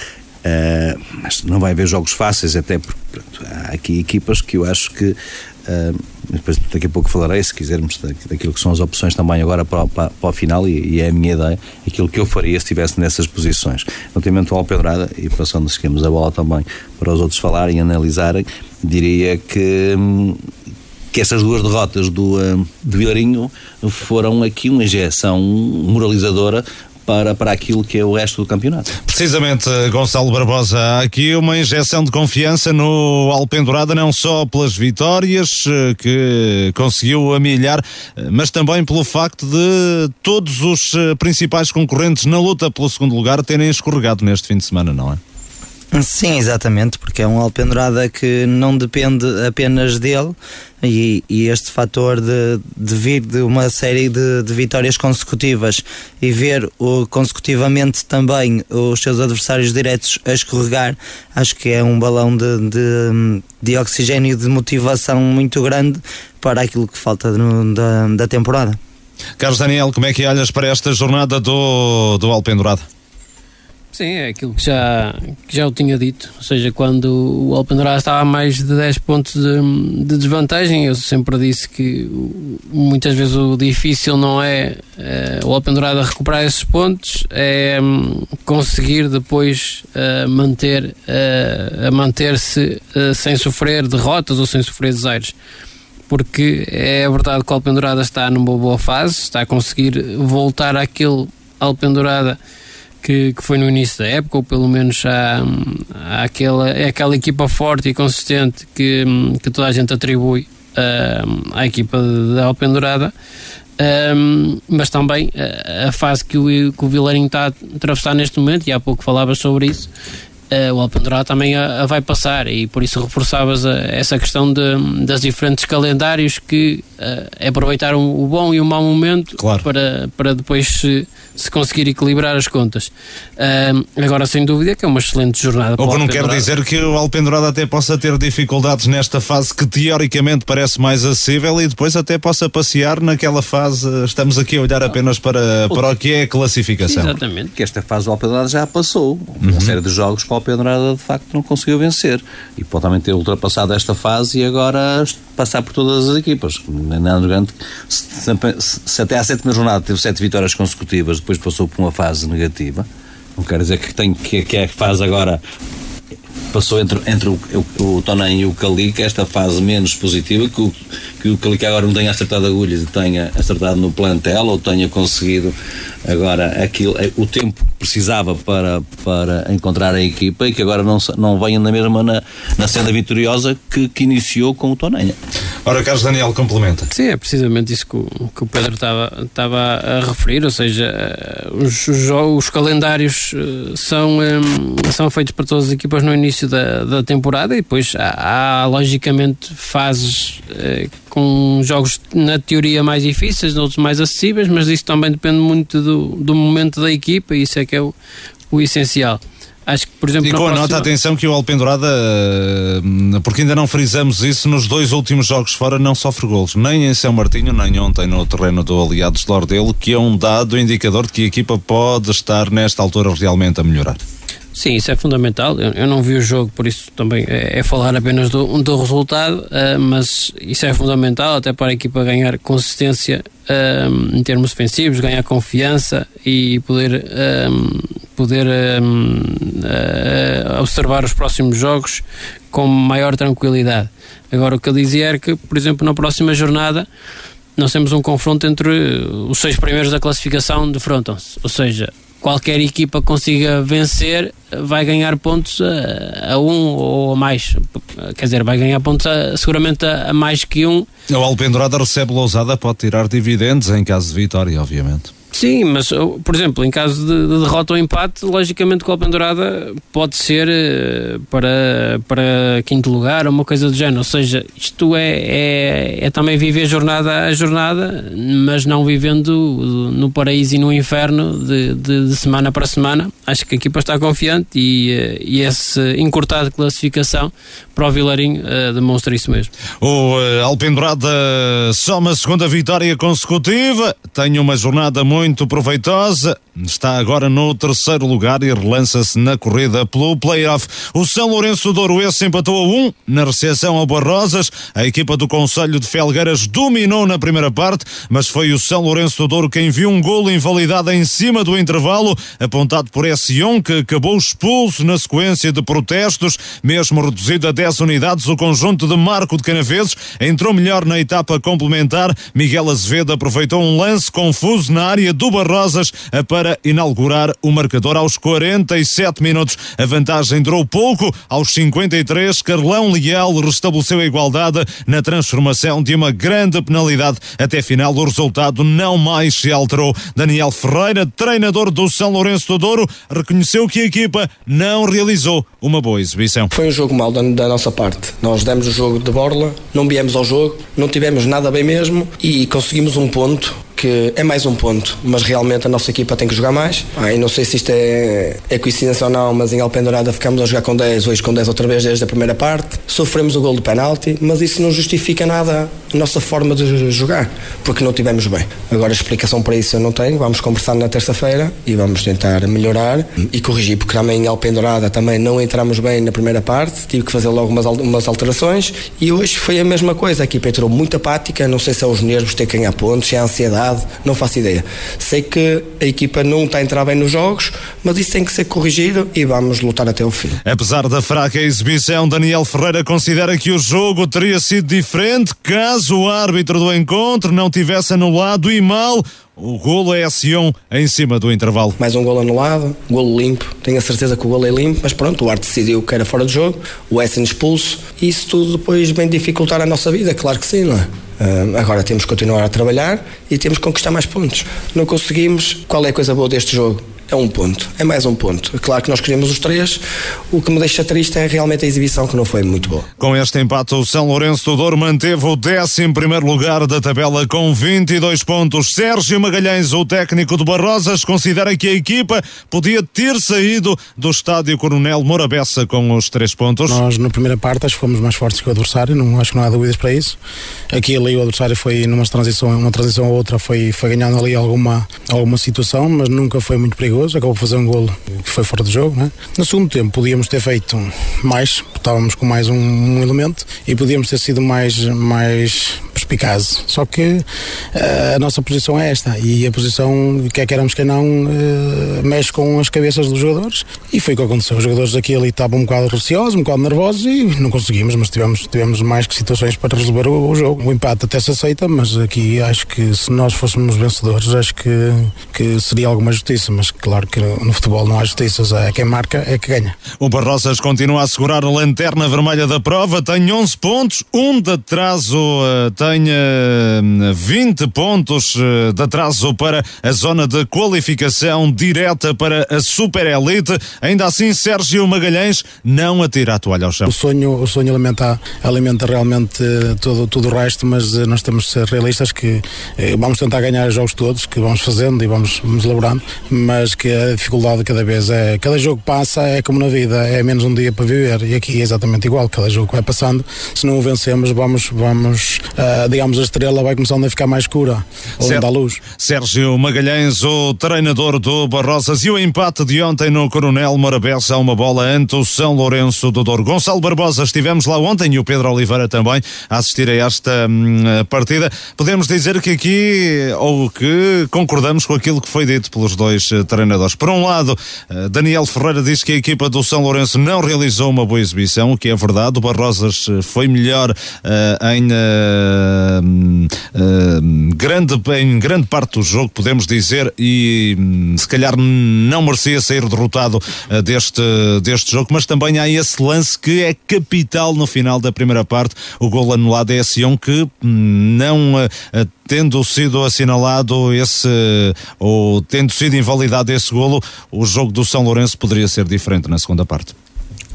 [SPEAKER 7] Uh, mas não vai haver jogos fáceis, até porque pronto, há aqui equipas que eu acho que uh, depois daqui a pouco falarei, se quisermos, daquilo que são as opções também agora para, para, para o final, e, e, é a minha ideia, aquilo que eu faria se estivesse nessas posições. Relativamente ao Alpedrada, e passando, seguimos a bola também para os outros falarem e analisarem, diria que. que essas duas derrotas do, do Vilarinho foram aqui uma injeção moralizadora para, para aquilo que é o resto do campeonato.
[SPEAKER 1] Precisamente, Gonçalo Barbosa, há aqui uma injeção de confiança no Alpendurada, não só pelas vitórias que conseguiu amilhar, mas também pelo facto de todos os principais concorrentes na luta pelo segundo lugar terem escorregado neste fim de semana, não é?
[SPEAKER 12] Sim, exatamente, porque é um Alpendurada que não depende apenas dele e, e este fator de, de, vir de uma série de, de vitórias consecutivas e ver o, consecutivamente também os seus adversários diretos a escorregar, acho que é um balão de, de, de oxigênio e de motivação muito grande para aquilo que falta no, da, da temporada.
[SPEAKER 1] Carlos Daniel, como é que olhas para esta jornada do, do Alpendurada?
[SPEAKER 6] Sim, é aquilo que já, que já eu tinha dito. Ou seja, quando o Alpendurada estava a mais de 10 pontos de, de, desvantagem, eu sempre disse que muitas vezes o difícil não é, é o Alpendurada recuperar esses pontos, é um, conseguir depois uh, manter, a manter-se sem sofrer derrotas ou sem sofrer desaires porque é verdade que o Alpendurada está numa boa fase, está a conseguir voltar àquele Alpendurada que, que foi no início da época, ou pelo menos há, há aquela, é aquela equipa forte e consistente que, que toda a gente atribui uh, à equipa da Alpendurada. Um, mas também a, a fase que o, que o Vilarinho está a atravessar neste momento, e há pouco falavas sobre isso, o Alpendurada também a, a, vai passar, e por isso reforçavas a, essa questão de, das diferentes calendários que uh, é aproveitar o, bom e o mau momento
[SPEAKER 1] claro.
[SPEAKER 6] para, para depois se, se conseguir equilibrar as contas. Uh, agora, sem dúvida, que é uma excelente jornada.
[SPEAKER 1] O que não quer dizer que o Alpendurada até possa ter dificuldades nesta fase que teoricamente parece mais acessível e depois até possa passear naquela fase. Estamos aqui a olhar apenas para, para o que é a classificação.
[SPEAKER 6] Exatamente.
[SPEAKER 7] Que esta fase do Alpendurada já passou. Uma uhum. série de jogos que o Alpendurada de facto não conseguiu vencer. E pode também ter ultrapassado esta fase e agora passar por todas as equipas. Nada grande. Se, se, até à sétima jornada teve sete vitórias consecutivas, depois passou por uma fase negativa. Não quer dizer que, tem, que, que é que faz agora passou entre, entre o, o, o Tonem e o Calica esta fase menos positiva, que o, que o Calica agora não tenha acertado agulhas e tenha acertado no plantel ou tenha conseguido agora aquilo, eh, o tempo que precisava para, para encontrar a equipa e que agora não, não venha na mesma na, na senda vitoriosa que, que iniciou com o Tonenha.
[SPEAKER 1] Ora, Carlos Daniel, complementa.
[SPEAKER 6] Sim, é precisamente isso que o, que o Pedro estava, estava a referir, ou seja, eh, os, os, os calendários eh, são, são feitos para todas as equipas no início da, da temporada e depois há, há logicamente fases com jogos na teoria mais difíceis, outros mais acessíveis, mas isso também depende muito do, do, momento da equipa e isso é que é o, o essencial. Acho que, por exemplo,
[SPEAKER 1] e com a próxima... nota, atenção que o Alpendurada, eh, porque ainda não frisamos isso, nos dois últimos jogos fora não sofre golos, nem em São Martinho, nem ontem no terreno do Aliados de Lordelo, que é um dado indicador de que a equipa pode estar nesta altura realmente a melhorar.
[SPEAKER 6] Sim, isso é fundamental. Eu, eu, não vi o jogo, por isso também é, é falar apenas do, do resultado, uh, mas isso é fundamental até para a equipa ganhar consistência uh, em termos defensivos, ganhar confiança e poder, uh, poder observar os próximos jogos com maior tranquilidade. Agora, o que eu dizia era que, por exemplo, na próxima jornada nós temos um confronto entre os seis primeiros da classificação defrontam-se, ou seja, qualquer equipa consiga vencer vai ganhar pontos a, a, um ou a mais. Quer dizer, vai ganhar pontos a, seguramente a, a, mais que um.
[SPEAKER 1] O Alpendurada recebe lousada, pode tirar dividendos em caso de vitória, obviamente.
[SPEAKER 6] Sim, mas por exemplo, em caso de, de derrota ou empate, logicamente Copa Dourada pode ser uh, para, para quinto lugar ou uma coisa do género. Ou seja, isto é, é, é, também viver jornada a jornada, mas não vivendo no paraíso e no inferno de, de, de semana para semana. Acho que a equipa está confiante e, uh, e esse encurtado de classificação para o Vilarinho uh, demonstra isso mesmo.
[SPEAKER 1] O uh, Alpendurada soma a segunda vitória consecutiva, tem uma jornada muito muito proveitosa. Está agora no terceiro lugar e relança-se na corrida pelo playoff. O São Lourenço do Oروense empatou a um na recepção ao Barrosas. A equipa do Conselho de Felgueiras dominou na primeira parte, mas foi o São Lourenço do Douro quem viu um golo invalidado em cima do intervalo, apontado por Sion, que acabou expulso na sequência de protestos. Mesmo reduzido a 10 unidades, o conjunto de Marco de Canaveses entrou melhor na etapa complementar. Miguel Azevedo aproveitou um lance confuso na área do Barrosas para inaugurar o marcador aos 47 minutos. A vantagem durou pouco. Aos 53, Carlão Leal restabeleceu a igualdade na transformação de uma grande penalidade. Até final, o resultado não mais se alterou. Daniel Ferreira, treinador do São Lourenço do Douro, reconheceu que a equipa não realizou uma boa exibição.
[SPEAKER 14] Foi um jogo mau da, da nossa parte. Nós demos o jogo de borla, não viemos ao jogo, não tivemos nada bem mesmo e conseguimos um ponto que é mais um ponto, mas realmente a nossa equipa tem que jogar mais. Ah, não sei se isto é, é coincidência ou não, mas em Alpendurada ficamos a jogar com 10, hoje com 10 outra vez desde a primeira parte. Sofremos o gol de penalti, mas isso não justifica nada a nossa forma de jogar, porque não tivemos bem. Agora a explicação para isso eu não tenho, vamos conversar na terça-feira e vamos tentar melhorar e corrigir, porque também em Alpendurada também não entramos bem na primeira parte, tive que fazer logo umas, umas alterações e hoje foi a mesma coisa, a equipa entrou muito apática, não sei se é os nervos ter que ganhar pontos, se é a ansiedade, não faço ideia. Sei que a equipa não está a entrar bem nos jogos, mas isso tem que ser corrigido e vamos lutar até o fim.
[SPEAKER 1] Apesar da fraca exibição, Daniel Ferreira considera que o jogo teria sido diferente caso o árbitro do encontro não tivesse anulado e mal o golo é Sion em cima do intervalo.
[SPEAKER 14] Mais um golo anulado, golo limpo. Tenho a certeza que o golo é limpo, mas pronto, o Arte decidiu que era fora de jogo, o Essen expulso. Isso tudo depois vem dificultar a nossa vida, claro que sim, não é? Uh, agora temos que continuar a trabalhar e temos que conquistar mais pontos. Não conseguimos. Qual é a coisa boa deste jogo? É um ponto, é mais um ponto. É claro que nós queríamos os três, o que me deixa triste é realmente a exibição que não foi muito boa.
[SPEAKER 1] Com este empate, o São Lourenço do Douro manteve o 11 lugar da tabela com 22 pontos. Sérgio Magalhães, o técnico do Barrosas, considera que a equipa podia ter saído do estádio Coronel Morabessa com os três pontos.
[SPEAKER 15] Nós, na primeira parte, acho que fomos mais fortes que o adversário, não, acho que não há dúvidas para isso. Aqui ali o adversário foi numa transição, uma transição ou outra, foi, foi ganhando ali alguma, alguma situação, mas nunca foi muito perigoso perigoso, acabou por fazer um golo que foi fora do jogo. Né? No segundo tempo podíamos ter feito mais, estávamos com mais um, um, elemento e podíamos ter sido mais, mais perspicaz. Só que uh, a nossa posição é esta e a posição, quer queiramos que não, uh, mexe com as cabeças dos jogadores e foi o que aconteceu. Os jogadores daqui ali estavam um bocado receosos, um bocado nervosos e não conseguimos, mas tivemos, tivemos mais que situações para resolver o, o jogo. O empate até se aceita, mas aqui acho que se nós fôssemos vencedores, acho que, que seria alguma justiça, mas claro que no futebol não há justiças, é quem marca é que ganha.
[SPEAKER 1] O Barrosas continua a segurar a lanterna vermelha da prova, tem 11 pontos, um de atraso, eh, tem 20 pontos eh, de atraso para a zona de qualificação direta para a Super Elite. Ainda assim, Sérgio Magalhães não atira a toalha ao chão.
[SPEAKER 15] O sonho, o sonho alimenta, alimenta realmente eh, todo, todo o resto, mas nós temos de ser realistas que vamos tentar ganhar os jogos todos, que vamos fazendo e vamos, vamos elaborando, mas que a dificuldade cada vez é, cada jogo passa é como na vida, é menos um dia para viver e aqui é exatamente igual, cada jogo vai passando, se não o vencemos vamos, vamos uh, digamos a estrela vai começando a ficar mais escura, ou da luz.
[SPEAKER 1] Sérgio Magalhães, o treinador do Barrosas e o empate de ontem no Coronel Morabeza, uma bola ante o São Lourenço do Douro. Gonçalo Barbosa, estivemos lá ontem e o Pedro Oliveira também a assistir a esta hum, partida. Podemos dizer que aqui, ou que concordamos com aquilo que foi dito pelos dois uh, treinadores. Por um lado, uh, Daniel Ferreira diz que a equipa do São Lourenço não realizou uma boa exibição, o que é verdade. O Barrosas eh, foi melhor uh, em, uh, grande, em grande parte do jogo, podemos dizer, e um, se calhar não merecia sair derrotado deste, deste jogo, mas também há esse lance que é capital no final da primeira parte. O gol anulado é esse um que hum, não tendo sido assinalado esse, ou tendo sido invalidado esse golo, o jogo do São Lourenço poderia ser diferente na segunda parte.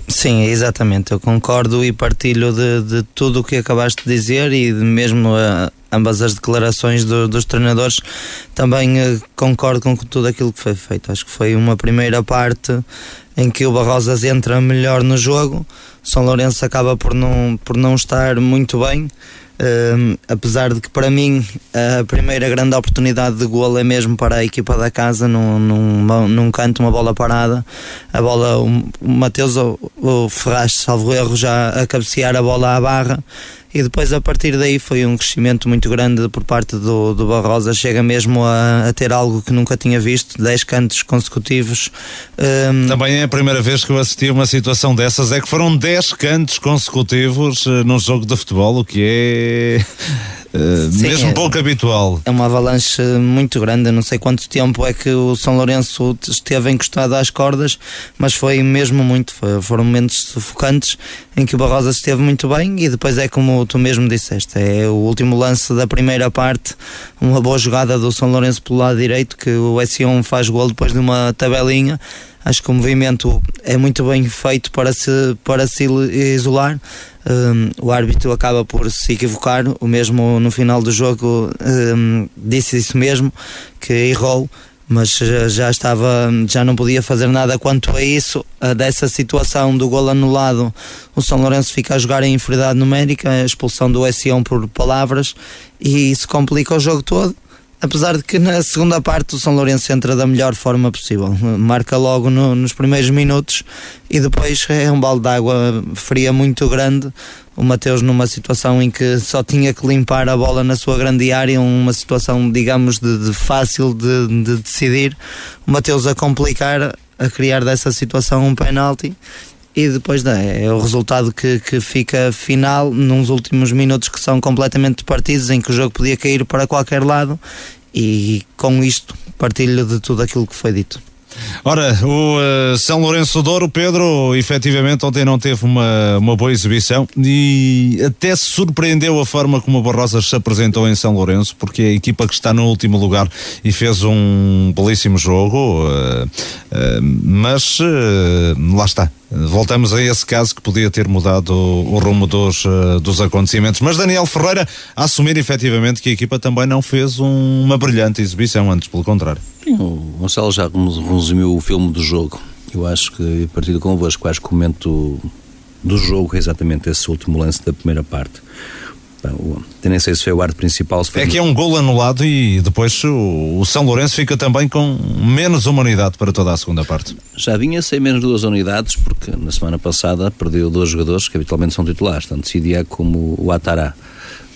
[SPEAKER 12] Sim, exatamente. Eu concordo e partilho de, de tudo o que acabaste de dizer e de mesmo uh, ambas as declarações do, dos treinadores. Também uh, concordo com tudo aquilo que foi feito. Acho que foi uma primeira parte em que o Barrosas entra melhor no jogo. São Lourenço acaba por não, por não estar muito bem. Apesar de que para mim a primeira grande oportunidade de gol é mesmo para a equipa da casa num, num, num canto, uma bola parada. A bola, o, o Mateus o, o Ferraz, salvo erro já a cabecear a bola à barra e depois a partir daí foi um crescimento muito grande por parte do, do Barrosa, chega mesmo a, a ter algo que nunca tinha visto, 10 cantos consecutivos.
[SPEAKER 1] Um... Também é a primeira vez que eu assisti a uma situação dessas, é que foram 10 cantos consecutivos uh, num jogo de futebol, o que é Uh, Sim, mesmo é, pouco habitual.
[SPEAKER 12] É uma avalanche muito grande. não sei quanto tempo é que o São Lourenço esteve encostado às cordas, mas foi mesmo muito. Foi, foram momentos sufocantes em que o Barrosa esteve muito bem e depois é como tu mesmo disseste: é o último lance da primeira parte, uma boa jogada do São Lourenço pelo lado direito, que o S1 faz gol depois de uma tabelinha acho que o movimento é muito bem feito para se, para se isolar. Um, o árbitro acaba por se equivocar, o mesmo no final do jogo um, disse isso mesmo, que errou, mas já estava, já não podia fazer nada quanto a isso, a dessa situação do gol anulado, o São Lourenço fica a jogar em inferioridade numérica, a expulsão do S1 por palavras, e isso complica o jogo todo apesar de que na segunda parte o São Lourenço entra da melhor forma possível. Marca logo no, nos primeiros minutos e depois é um balde de água fria muito grande. O Mateus numa situação em que só tinha que limpar a bola na sua grande área, uma situação, digamos, de, de fácil de, de decidir. O Mateus a complicar, a criar dessa situação um penalti e depois é o resultado que, que fica final nos últimos minutos que são completamente partidos em que o jogo podia cair para qualquer lado e com isto partilho de tudo aquilo que foi dito.
[SPEAKER 1] Ora, o uh, São Lourenço Douro, Pedro, efetivamente ontem não teve uma, uma boa exibição e até se surpreendeu a forma como o Barrosas se apresentou em São Lourenço, porque é a equipa que está no último lugar e fez um belíssimo jogo, uh, uh, mas lá está. Voltamos a esse caso que podia ter mudado o, rumo dos, dos acontecimentos. Mas Daniel Ferreira a assumir efetivamente que a equipa também não fez um, uma brilhante exibição, antes pelo contrário.
[SPEAKER 7] O Gonçalo já resumiu o filme do jogo. Eu acho que, a partir de convosco, acho que o momento do jogo é exatamente esse último lance da primeira parte. Nem sei se foi o arte principal.
[SPEAKER 1] é que é um gol anulado e depois o, São Lourenço fica também com menos uma unidade para toda a segunda parte.
[SPEAKER 7] Já vinha sem menos duas unidades, porque na semana passada perdeu dois jogadores que habitualmente são titulares, tanto Sidia como o Atará.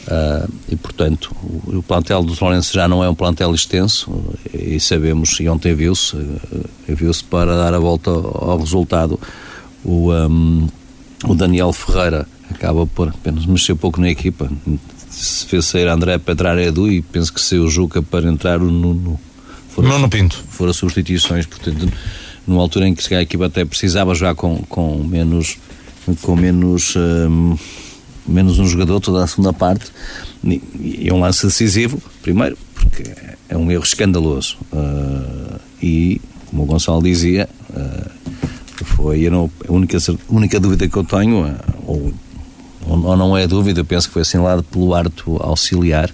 [SPEAKER 7] Uh, e portanto o, o, plantel do Lourenço já não é um plantel extenso e sabemos e ontem viu-se uh, viu-se para dar a volta ao, ao resultado o, um, o Daniel Ferreira acaba por apenas mexer pouco na equipa. Se fez sair André para entrar Edu e penso que saiu o Juca para entrar o Nuno
[SPEAKER 1] fora, Nuno Pinto.
[SPEAKER 7] foram substituições portanto numa altura em que a equipa até precisava jogar com, com menos com menos um, menos um jogador toda a segunda parte e é um lance decisivo primeiro porque é um erro escandaloso. Uh, e como o Gonçalo dizia uh, foi a única, única dúvida que eu tenho uh, ou, ou não é dúvida eu penso que foi assinalado pelo árbitro auxiliar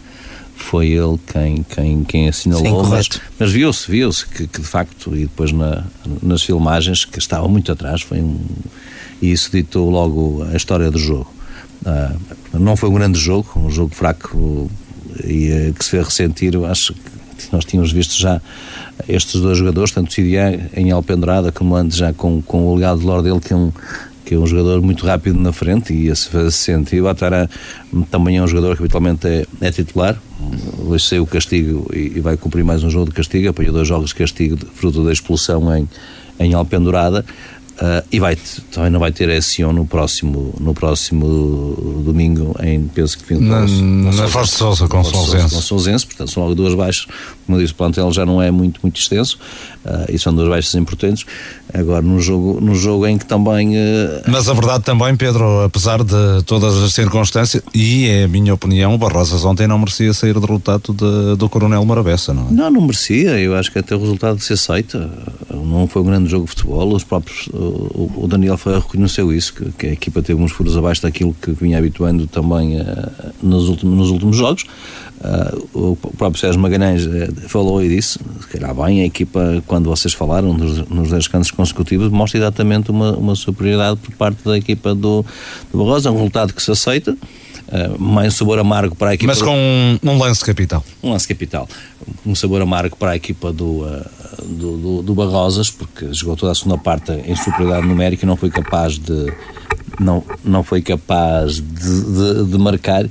[SPEAKER 7] foi ele quem, quem, quem assinalou, Sim, mas, mas viu-se, viu-se que, que, de facto, e depois na, nas filmagens, que estava muito atrás, foi um, e isso ditou logo a história do jogo. Uh, não foi um grande jogo, um jogo fraco e uh, que se fez ressentir. Eu acho que nós tínhamos visto já estes dois jogadores, tanto o em Alpendrada como antes já com, com o legado de Lorde dele, que é um que é um jogador muito rápido na frente e esse faz sentido. O Atara também é um jogador que habitualmente é, é titular. Hoje saiu o castigo e, e, vai cumprir mais um jogo de castigo. Apanhou dois jogos de castigo fruto da expulsão em, em Alpendurada. Uh, e vai, também não vai ter SEO no próximo, no próximo domingo em, penso que
[SPEAKER 1] na, na Força Sousa
[SPEAKER 7] com Sousense. Portanto são logo duas baixas, como eu disse, o plantel já não é muito, muito extenso e são duas baixas importantes. Agora, no jogo, no jogo em que também. Uh...
[SPEAKER 1] Mas a verdade também, Pedro, apesar de todas as circunstâncias, e é a minha opinião, o Barrosas ontem não merecia sair derrotado de, do Coronel Marabessa, não é?
[SPEAKER 7] Não, não merecia. Eu acho que até o resultado se aceita. Não foi um grande jogo de futebol. Os próprios, o, Daniel Ferreira reconheceu isso, que, que, a equipa teve uns furos abaixo daquilo que vinha habituando também uh, nos, últimos, nos últimos jogos. Uh, o próprio Sérgio Magalhães uh, falou e disse, se calhar bem, a equipa, quando vocês falaram nos, nos 10 cantos consecutivos, mostra exatamente uma, uma superioridade por parte da equipa do, do Barroso, é um resultado que se aceita, uh, mais sabor amargo para a equipa.
[SPEAKER 1] Mas com do, um, lance capital.
[SPEAKER 7] Um lance capital. Um sabor amargo para a equipa do, uh, do, do, do Barrosas, porque jogou toda a segunda parte em superioridade numérica e não foi capaz de não, não foi capaz de, de, de, marcar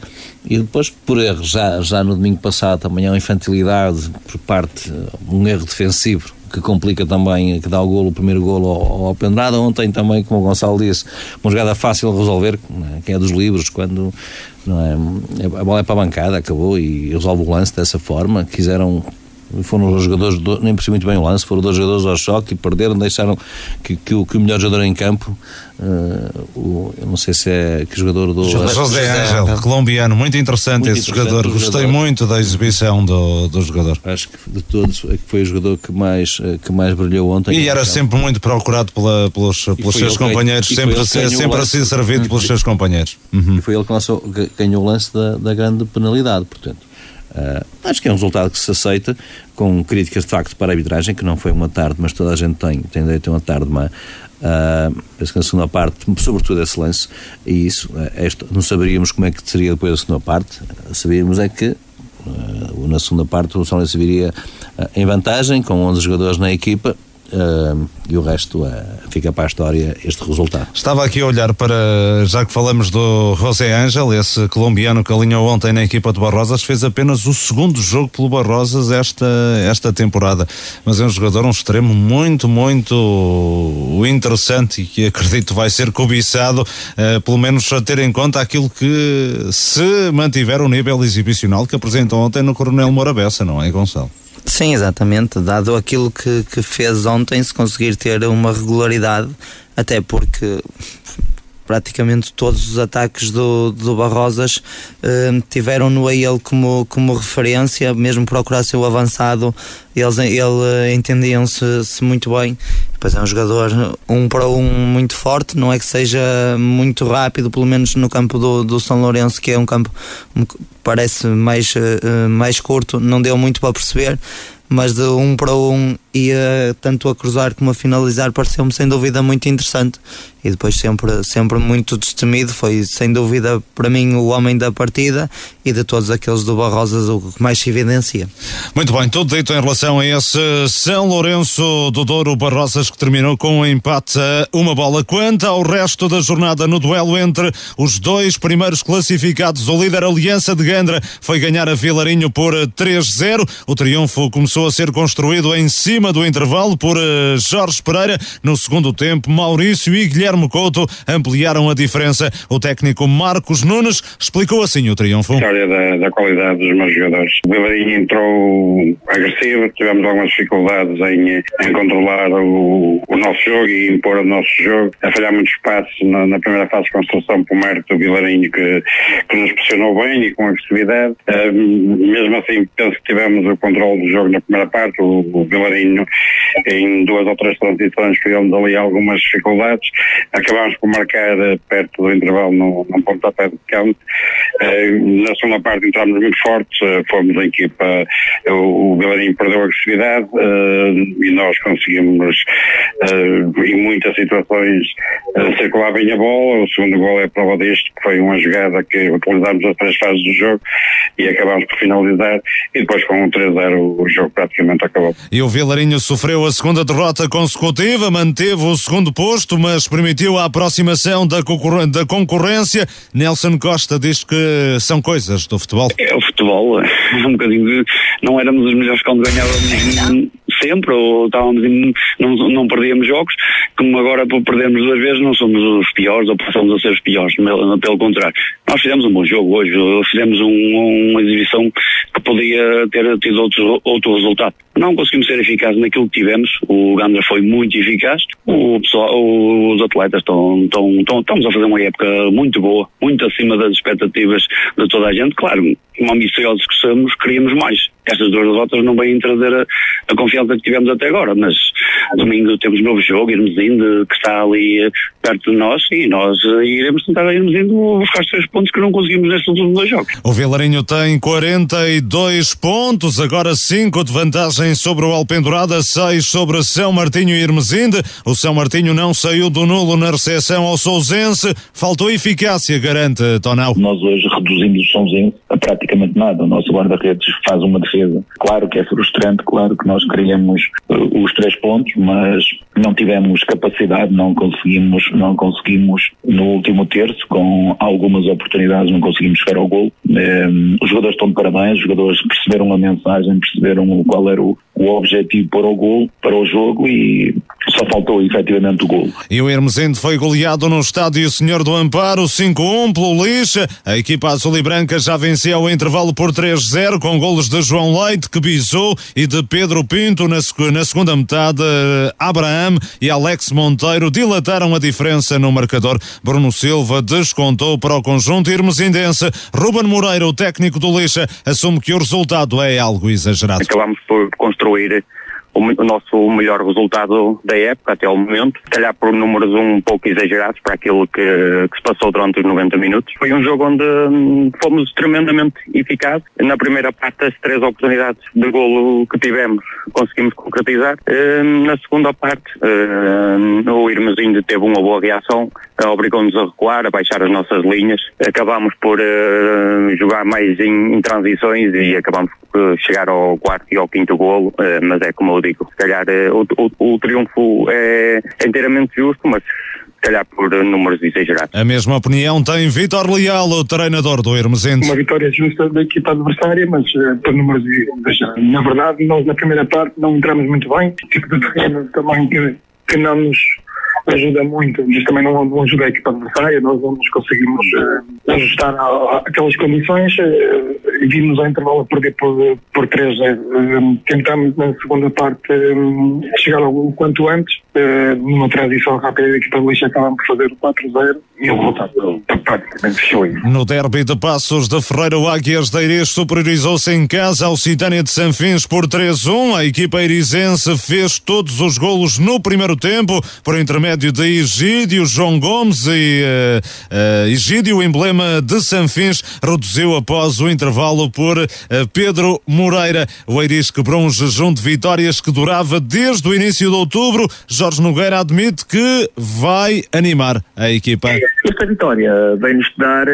[SPEAKER 7] e depois por erro, já, já no domingo passado também é uma infantilidade por parte, um erro defensivo que complica também, que dá o golo, o primeiro golo ao, ao Pendrada. Ontem também, como o Gonçalo disse, uma jogada fácil de resolver, é? quem é dos livros, quando é, a bola é para a bancada, acabou e resolve o lance dessa forma. Quiseram foram os jogadores, do, nem percebi muito bem o lance, foram dois jogadores ao choque e perderam, deixaram que, que, o, que o melhor jogador em campo, uh, o, eu não sei se é que jogador do.
[SPEAKER 1] José, José Ángel, colombiano, muito interessante muito esse interessante jogador, gostei jogador. muito da exibição do, do jogador.
[SPEAKER 7] Acho que de todos é foi o jogador que mais, eh, que mais brilhou ontem.
[SPEAKER 1] E era sempre muito procurado pela, pelos, pelos seus companheiros, sempre, sempre assim servido pelos seus companheiros.
[SPEAKER 7] Uhum. E foi ele que lançou, ganhou o lance da, da grande penalidade, portanto. Uh, acho que é um resultado que se aceita, com críticas de facto para a arbitragem, que não foi uma tarde, mas toda a gente tem, tem direito a uma tarde má. Uh, penso que na segunda parte, sobretudo esse lance, e isso, esta, não saberíamos como é que seria depois a segunda parte, sabíamos é que uh, na segunda parte o São Lourenço viria em vantagem, com 11 jogadores na equipa, Uh, e o resto uh, fica para a história este resultado.
[SPEAKER 1] Estava aqui a olhar para, já que falamos do José Ángel, esse colombiano que alinhou ontem na equipa do Barrosas, fez apenas o segundo jogo pelo Barrosas esta, esta temporada. Mas é um jogador, um extremo muito, muito interessante e que acredito vai ser cobiçado, uh, pelo menos a ter em conta aquilo que se mantiver o nível exibicional que apresentou ontem no Coronel Morabessa, não é, Gonçalo?
[SPEAKER 12] Sim, exatamente. Dado aquilo que, que fez ontem, se conseguir ter uma regularidade, até porque praticamente todos os ataques do, do Barrosas eh, tiveram-no a ele como, como referência, mesmo procurasse o avançado, eles ele, entendiam-se -se muito bem. Depois é um jogador um para um muito forte, não é que seja muito rápido, pelo menos no campo do, do São Lourenço, que é um campo parece mais, uh, mais curto, não deu muito para perceber, mas de um para um e uh, tanto a cruzar como a finalizar pareceu-me sem dúvida muito interessante e depois sempre, sempre muito destemido foi sem dúvida para mim o homem da partida e de todos aqueles do Barrosas o que mais se evidencia.
[SPEAKER 1] Muito bem, tudo dito em relação a esse São Lourenço do Douro Barrosas que terminou com um empate a uma bola. Quanto ao resto da jornada no duelo entre os dois primeiros classificados, o líder Aliança de Gandra foi ganhar a Vilarinho por 3-0. O triunfo começou a ser construído em cima do intervalo por eh, Jorge Pereira. No segundo tempo, Maurício e Guilherme Couto ampliaram a diferença. O técnico Marcos Nunes explicou assim o triunfo.
[SPEAKER 16] A história da, da qualidade dos meus jogadores. O Vilarinho entrou agressivo, tivemos algumas dificuldades em, em controlar o, o, nosso jogo e impor o nosso jogo, a falhar muitos passos na, na primeira fase de construção por mérito do Vilarinho que, que nos pressionou bem e com agressividade. Uh, mesmo assim, penso que tivemos o controle do jogo na primeira parte. O, o Vilarinho, em duas ou três transições, criamos ali algumas dificuldades. Acabámos por marcar uh, perto do intervalo num, num pontapé de campo. Uh, na segunda parte entramos muito fortes, uh, fomos a equipa, o, o Vilarinho perdeu agressividade e nós conseguimos, em muitas situações, circular bem a bola. O segundo gol é prova disto, que foi uma jogada que utilizámos as três fases do jogo e acabámos por finalizar e depois com um 3-0 o jogo praticamente acabou.
[SPEAKER 1] E o Vilarinho sofreu a segunda derrota consecutiva, manteve o segundo posto, mas permitiu a aproximação da, da concorrência. Nelson Costa diz que são coisas do futebol.
[SPEAKER 17] É o futebol, é um bocadinho de, não éramos os melhores quando ganhávamos sempre, ou estávamos não, não perdíamos jogos, como agora por perdermos duas vezes não somos os piores ou passamos a ser os piores, pelo contrário. Nós fizemos um bom jogo hoje, fizemos um, uma exibição que podia ter tido outro, outro resultado. Não conseguimos ser eficazes naquilo que tivemos, o Gandra foi muito eficaz, o pessoal, os atletas estão, estão, estão, estamos a fazer uma época muito boa, muito acima das expectativas de toda a gente, claro, como ambiciosos que somos, queríamos mais. Estas duas derrotas não vêm trazer a, a, confiança que tivemos até agora, mas domingo temos novo jogo, irmos indo, que está ali eh, perto de nós, e nós uh, iremos tentar irmos indo buscar os três pontos que não conseguimos nestes últimos dois jogos.
[SPEAKER 1] O Vilarinho tem 42 pontos, agora 5 de vantagem sobre o Alpendurada, 6 sobre São Martinho e Irmesinde. O São Martinho não saiu do nulo na recepção ao Sousense, faltou eficácia, garante Tonal.
[SPEAKER 18] Nós hoje reduzimos o Sousense a praticamente nada. O nosso guarda-redes faz uma defesa. Claro que é frustrante, claro que nós queríamos uh, os três pontos, mas não tivemos capacidade, não conseguimos, não conseguimos no último terço, com algumas oportunidades, não conseguimos chegar ao gol. Um, os jogadores estão de parabéns, os jogadores perceberam a mensagem, perceberam qual era o, o objetivo para o gol, para o jogo e só faltou efetivamente o gol.
[SPEAKER 1] E o Hermesende foi goleado no estádio Senhor do Amparo, 5-1 pelo Lixa. A equipa azul e branca já venceu o intervalo por 3-0 com golos de João Leite, que bisou, e de Pedro Pinto na, na segunda metade. Abraham e Alex Monteiro dilataram a diferença no marcador. Bruno Silva descontou para o conjunto irmesindense. Ruben Moreira, o técnico do Lixa, assume que o resultado é algo exagerado.
[SPEAKER 19] Acabamos por construir o, nosso melhor resultado da época até ao momento, se calhar por números um pouco exagerados para aquilo que, que se passou durante os 90 minutos. Foi um jogo onde hum, fomos tremendamente eficazes. Na primeira parte, as três oportunidades de golo que tivemos conseguimos concretizar. Hum, na segunda parte, hum, o Irmezinho teve uma boa reação, obrigou-nos a recuar, a baixar as nossas linhas. Acabámos por jogar mais em, em transições e acabámos por chegar ao quarto e ao quinto golo, mas é como eu digo, se calhar eh, o, o, o triunfo é inteiramente justo, mas se calhar por números exagerados.
[SPEAKER 1] A mesma opinião tem Vitor Leal, o treinador do Hermesende.
[SPEAKER 20] Uma vitória justa da equipa adversária, mas uh, por números exagerados. Na verdade, nós na primeira parte não entramos muito bem, tipo de terreno também que, que não nos ajuda muito, mas também não, não ajuda a equipa adversária, nós não nos conseguimos uh, ajustar àquelas condições uh, e vimos ao intervalo a perder por, por 3 uh, Tentamos na segunda parte chegar o quanto antes, numa transição rápida da equipa de lixo acabamos por fazer o 4-0 e o resultado praticamente fechou
[SPEAKER 1] No derby de Passos de Ferreira, o Águias da Iris superiorizou-se em casa ao Citânia de Sanfins por 3-1. A equipa irisense fez todos os golos no primeiro tempo, por intermédio intermédio de Egídio João Gomes e uh, Egídio, emblema de Sanfins, reduziu após o intervalo por uh, Pedro Moreira. O Eiris quebrou um jejum de vitórias que durava desde o início de outubro. Jorge Nogueira admite que vai animar a equipa.
[SPEAKER 21] Esta vitória vem-nos dar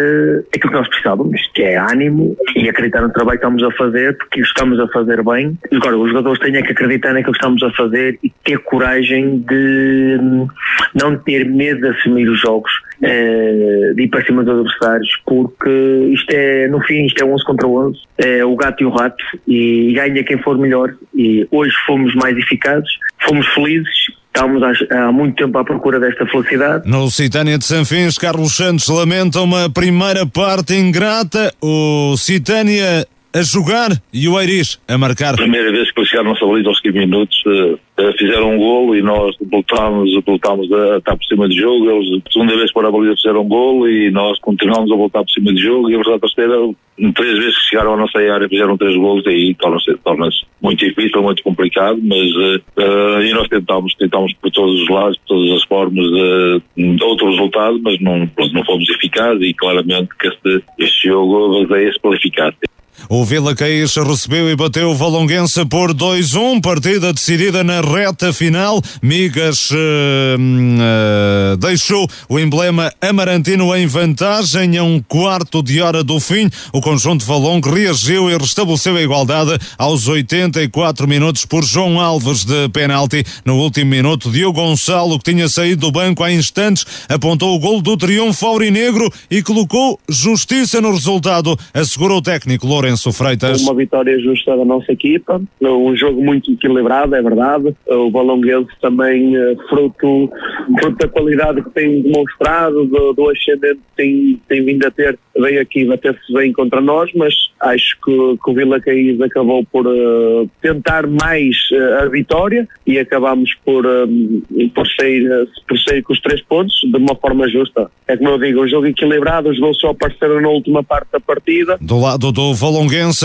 [SPEAKER 21] aquilo que nós precisávamos, que é ânimo e acreditar no trabalho que estamos a fazer, porque estamos a fazer bem. Agora, os jogadores têm que acreditar naquilo que estamos a fazer e ter coragem de hum, não ter medo de assumir os jogos, uh, de ir para cima dos adversários, porque isto é, no fim, isto é 11 contra 11, é o gato e o rato, e ganha quem for melhor. E hoje fomos mais eficazes, fomos felizes Estamos há, muito tempo à procura desta felicidade.
[SPEAKER 1] No Citânia de Sanfins, Carlos Santos lamenta uma primeira parte ingrata. O Citânia a jogar e o Eiris a marcar.
[SPEAKER 10] Primeira vez que eles chegaram nossa baliza aos 15 minutos, uh, fizeram um golo e nós voltámos, voltámos a estar por cima de jogo. Eles, segunda vez para a baliza, fizeram um golo e nós continuamos a voltar por cima de jogo. E a verdade é três vezes que chegaram à nossa área, fizeram três golos, e aí torna-se torna muito difícil, muito complicado. Mas uh, e nós tentámos, tentámos por todos os lados, por todas as formas, uh, outro resultado, mas não, não fomos eficazes e claramente que este, este jogo baseia-se pela eficácia.
[SPEAKER 1] O Vila Caís recebeu e bateu o Valonguense por 2-1, partida decidida na reta final. Migas uh, uh, deixou o emblema amarantino em vantagem a um quarto de hora do fim. O conjunto Valongo reagiu e restabeleceu a igualdade aos 84 minutos por João Alves de penalti. No último minuto, Diogo Gonçalo, que tinha saído do banco há instantes, apontou o gol do triunfo aurinegro e colocou justiça no resultado, assegurou o técnico Lourenço. Lourenço Freitas.
[SPEAKER 21] Uma vitória justa da nossa equipa, um jogo muito equilibrado, é verdade. O Balonguense também eh, fruto, fruto da qualidade que tem demonstrado, do, do ascendente que tem, tem vindo a ter, veio aqui bater-se bem contra nós, mas acho que, que o Vila Caís acabou por uh, tentar mais uh, a vitória e acabamos por, um, por, sair, por sair com os três pontos de uma forma justa. É como eu digo, um jogo equilibrado, os gols só apareceram na última parte da partida.
[SPEAKER 1] Do lado do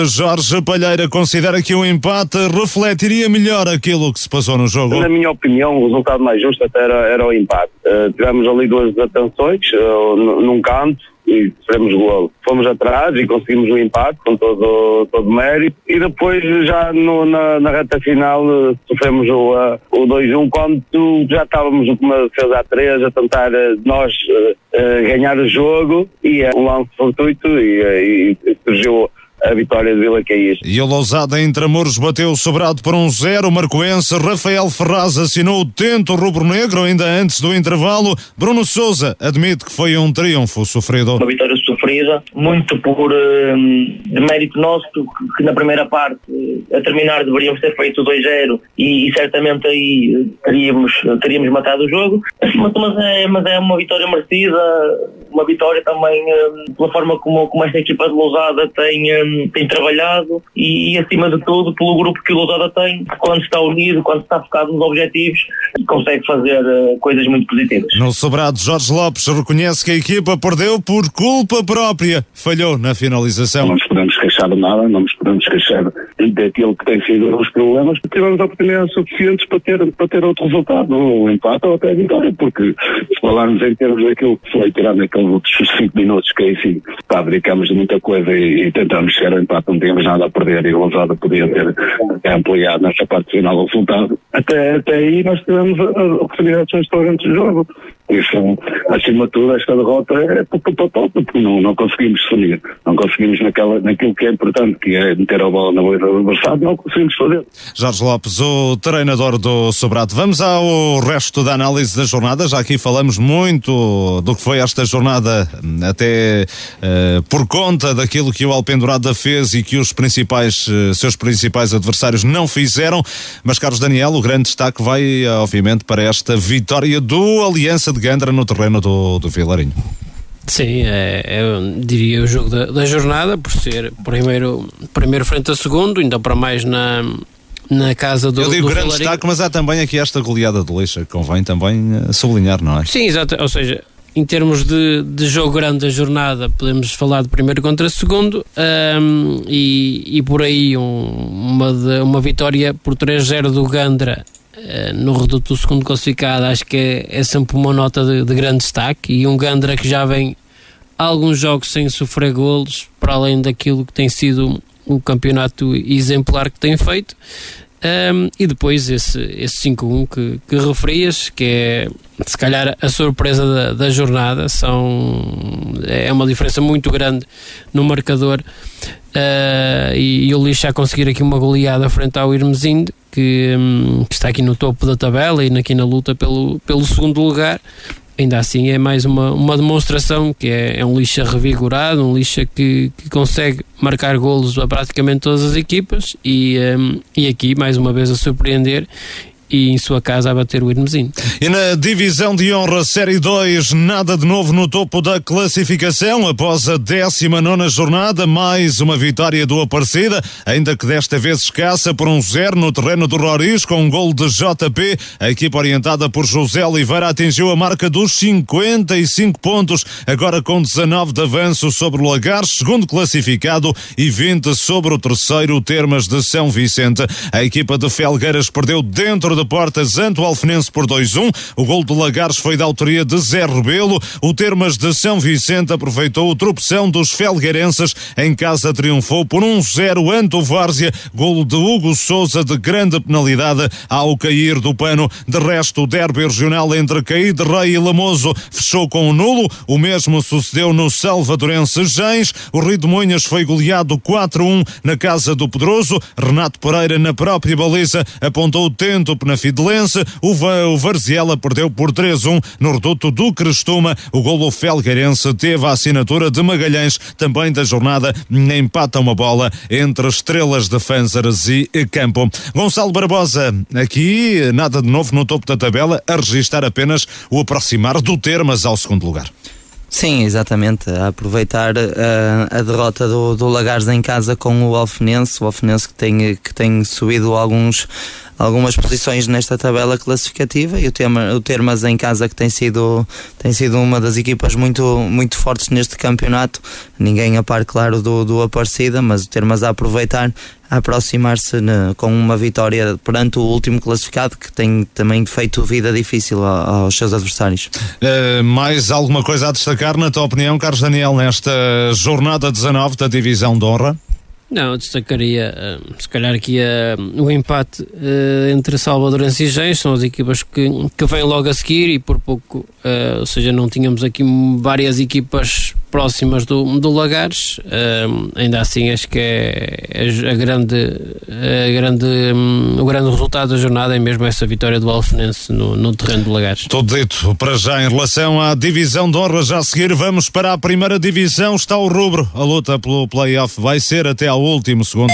[SPEAKER 1] Jorge Palheira considera que o empate refletiria melhor aquilo que se passou no jogo.
[SPEAKER 21] Na minha opinião, o resultado mais justo até era, era o empate. Uh, tivemos ali duas desatenções uh, num canto, e fizemos golo. Fomos atrás e conseguimos o empate com todo, todo mérito e depois já no, na, na reta final uh, sofremos o, uh, o 2-1 quando já estávamos com uma defesa a 3 a tentar uh, nós ganhar o jogo e é um lance fortuito e, e surgiu a vitória de Vila Caís.
[SPEAKER 1] E o Lousada em Tramuros bateu o sobrado por um zero. O Marcoense Rafael Ferraz assinou o tento rubro-negro ainda antes do intervalo. Bruno Souza admite que foi um triunfo sofrido.
[SPEAKER 21] Uma vitória sofrida, muito por um, de mérito nosso, que na primeira parte, eh, a terminar, deveríamos ter feito 2-0 e, e, certamente aí teríamos, teríamos matado o jogo. Mas é, mas é uma vitória merecida, uma vitória também um, pela forma como, como esta equipa de Lousada tem um, tem trabalhado e, acima de tudo, pelo grupo que o Lousada tem, quando está unido, quando está focado nos objetivos, consegue fazer uh, coisas muito positivas.
[SPEAKER 1] No sobrado, Jorge Lopes reconhece que a equipa perdeu por culpa própria, falhou na finalização.
[SPEAKER 10] Não nos podemos queixar de nada, não nos podemos queixar daquilo que tem sido os problemas, tivemos oportunidades suficientes para ter, para ter outro resultado, um empate ou até a vitória, porque se falarmos em termos daquilo que foi tirado naqueles outros 5 minutos, que aí sim, pá, dedicamos de muita coisa e, e tentamos chegar ao empate, não tínhamos nada a perder e o Gonçalo podia ter ampliado nessa parte final o resultado. Até, até aí nós tivemos oportunidades restaurantes do jogo. Isso, acima de tudo, esta derrota é porque não, não conseguimos definir, não conseguimos naquela, naquilo que é importante, que é meter a bola na boia do adversário, não conseguimos fazer.
[SPEAKER 1] Jorge Lopes, o treinador do Sobrado. Vamos ao resto da análise da jornada, já aqui falamos muito do que foi esta jornada, até uh, por conta daquilo que o Alpendurada fez e que os principais, uh, seus principais adversários não fizeram, mas Carlos Daniel, o grande destaque vai, obviamente, para esta vitória do Aliança de de Gandra no terreno do, do Vilarinho.
[SPEAKER 6] Sim, é, é, diria o jogo da, da, jornada, por ser primeiro, primeiro frente a segundo, então para mais na, na casa do
[SPEAKER 1] Eu digo
[SPEAKER 6] do
[SPEAKER 1] grande Vilarinho. destaque, mas há também aqui esta goleada de lixa, que convém também eh, sublinhar, não é?
[SPEAKER 6] Sim, exato, ou seja, em termos de, de jogo grande da jornada, podemos falar de primeiro contra segundo um, e, e por aí um, uma, de, uma vitória por 3-0 do Gandra no reduto do segundo classificado, acho que é, é sempre uma nota de, de, grande destaque. E um Gandra que já vem alguns jogos sem sofrer golos, para além daquilo que tem sido o campeonato exemplar que tem feito. Um, e depois esse, esse 5-1 que, que referias, que é se calhar a surpresa da, da, jornada, são, é uma diferença muito grande no marcador. Uh, e, e, o Lixo a conseguir aqui uma goleada frente ao Irmesindo, que, um, que, está aqui no topo da tabela e aqui na luta pelo, pelo segundo lugar ainda assim é mais uma, uma demonstração que é, é um lixa revigorado, um lixa que, que consegue marcar golos a praticamente todas as equipas e, um, e aqui mais uma vez a surpreender e em sua casa a bater o Irmezinho.
[SPEAKER 1] E na divisão de honra Série 2, nada de novo no topo da classificação após a 19 jornada, mais uma vitória do Aparecida, ainda que desta vez escassa por um zero no terreno do Roriz com um gol de JP. A equipa orientada por José Oliveira atingiu a marca dos 55 pontos, agora com 19 de avanço sobre o Lagares, segundo classificado, e 20 sobre o terceiro, Termas de São Vicente. A equipa de Felgueiras perdeu dentro de Portas ante o Alfenense por 2-1. O gol de Lagares foi da autoria de Zé Rebelo. O Termas de São Vicente aproveitou o tropeção dos felgueirenses. Em casa triunfou por 1-0 ante o Várzea. Golo de Hugo Souza de grande penalidade ao cair do pano. De resto, o derby regional entre Caíde Rei e Lamoso fechou com o nulo. O mesmo sucedeu no Salvadorense Gens. O Rio de Monhas foi goleado 4-1 na casa do Pedroso. Renato Pereira, na própria baliza, apontou o tento na Fidelense. O, o Varziela perdeu por 3-1 no reduto do Crestuma. O golo felgueirense teve a assinatura de Magalhães, também da jornada, empata uma bola entre estrelas de Fanzaras e Campo. Gonçalo Barbosa, aqui nada de novo no topo da tabela, a registrar apenas o aproximar do Termas ao segundo lugar.
[SPEAKER 12] Sim, exatamente. A aproveitar uh, a derrota do, do Lagares em casa com o Alfenense, o Alfenense que tem, que tem subido alguns algumas posições nesta tabela classificativa e o, tema, o Termas em casa que tem sido, tem sido uma das equipas muito, muito fortes neste campeonato, ninguém a par claro do, do Aparecida, mas o Termas a aproveitar a aproximar-se com uma vitória perante o último classificado que tem também feito vida difícil aos seus adversários.
[SPEAKER 1] Uh, mais alguma coisa a destacar na tua opinião, Carlos Daniel, nesta jornada 19 da Divisão de Honra?
[SPEAKER 6] Não, destacaria, uh, se calhar aqui uh, o empate uh, entre Salvador e Gens, são as equipas que, que vêm logo a seguir e por pouco, ou seja, não tínhamos aqui várias equipas próximas do, do Lagares, ainda assim acho que é, é a grande, a grande, um, o grande resultado da jornada é mesmo essa vitória do Alfenense no, no terreno do Lagares.
[SPEAKER 1] Tudo dito para já em relação à divisão de honra, já a seguir vamos para a primeira divisão, está o rubro, a luta pelo playoff vai ser até ao último segundo.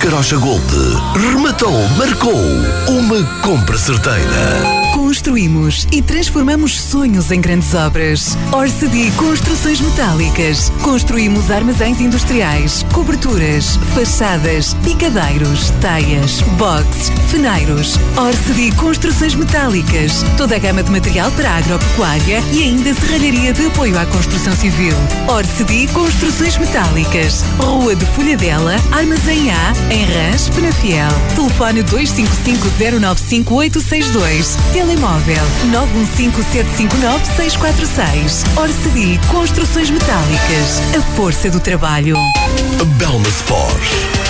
[SPEAKER 2] Carocha Gold, rematou, marcou uma compra certeira.
[SPEAKER 22] Construímos e transformamos sonhos em grandes obras. Orcedi Construções Metálicas. Construímos armazéns industriais, coberturas, fachadas, picadeiros, taias, boxes, feneiros. Orcedi Construções Metálicas. Toda a gama de material para a agropecuária e ainda serralharia de apoio à construção civil. Orcedi Construções Metálicas. Rua de Folhadela, Armazém A, em Rãs, Penafiel. Telefone 255095862. Telemóvel 915759646. Orcedi Construções Metálicas. A força do trabalho.
[SPEAKER 2] Belma Sport.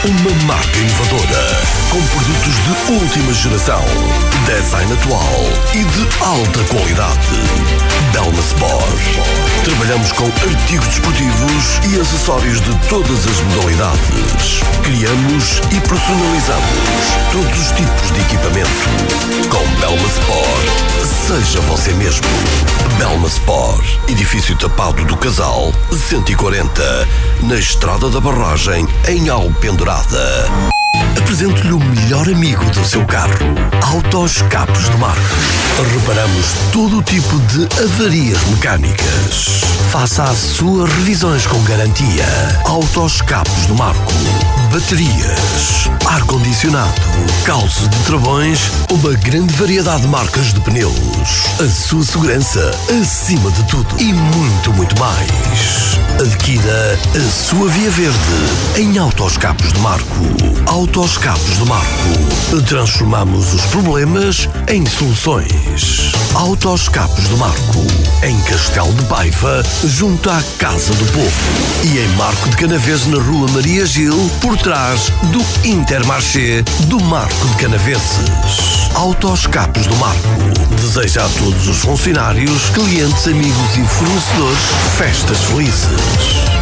[SPEAKER 2] Uma marca inovadora. Com produtos de última geração. Design atual e de alta qualidade. Belma Sport. Trabalhamos com artigos desportivos e acessórios de todas as modalidades. Criamos e personalizamos todos os tipos de equipamento. Com Belma Sport, seja você mesmo. Belma Sport, edifício tapado do Casal, 140, na Estrada da Barragem, em Alpendurada. Apresento-lhe o melhor amigo do seu carro. Autos Capos do Marco. Reparamos todo o tipo de avarias mecânicas. Faça as suas revisões com garantia. Autos Capos do Marco. Baterias, ar-condicionado, calços de travões, uma grande variedade de marcas de pneus. A sua segurança acima de tudo e muito, muito mais. Adquira a sua via verde em Autos Capos do Marco. Autos Capos do Marco. Transformamos os problemas em soluções. Autos Capos do Marco. Em Castelo de Paiva, junto à Casa do Povo. E em Marco de Canaves, na Rua Maria Gil, por trás do Intermarché do Marco de Canaveses. Autos Capos do Marco. Deseja a todos os funcionários, clientes, amigos e fornecedores festas felizes.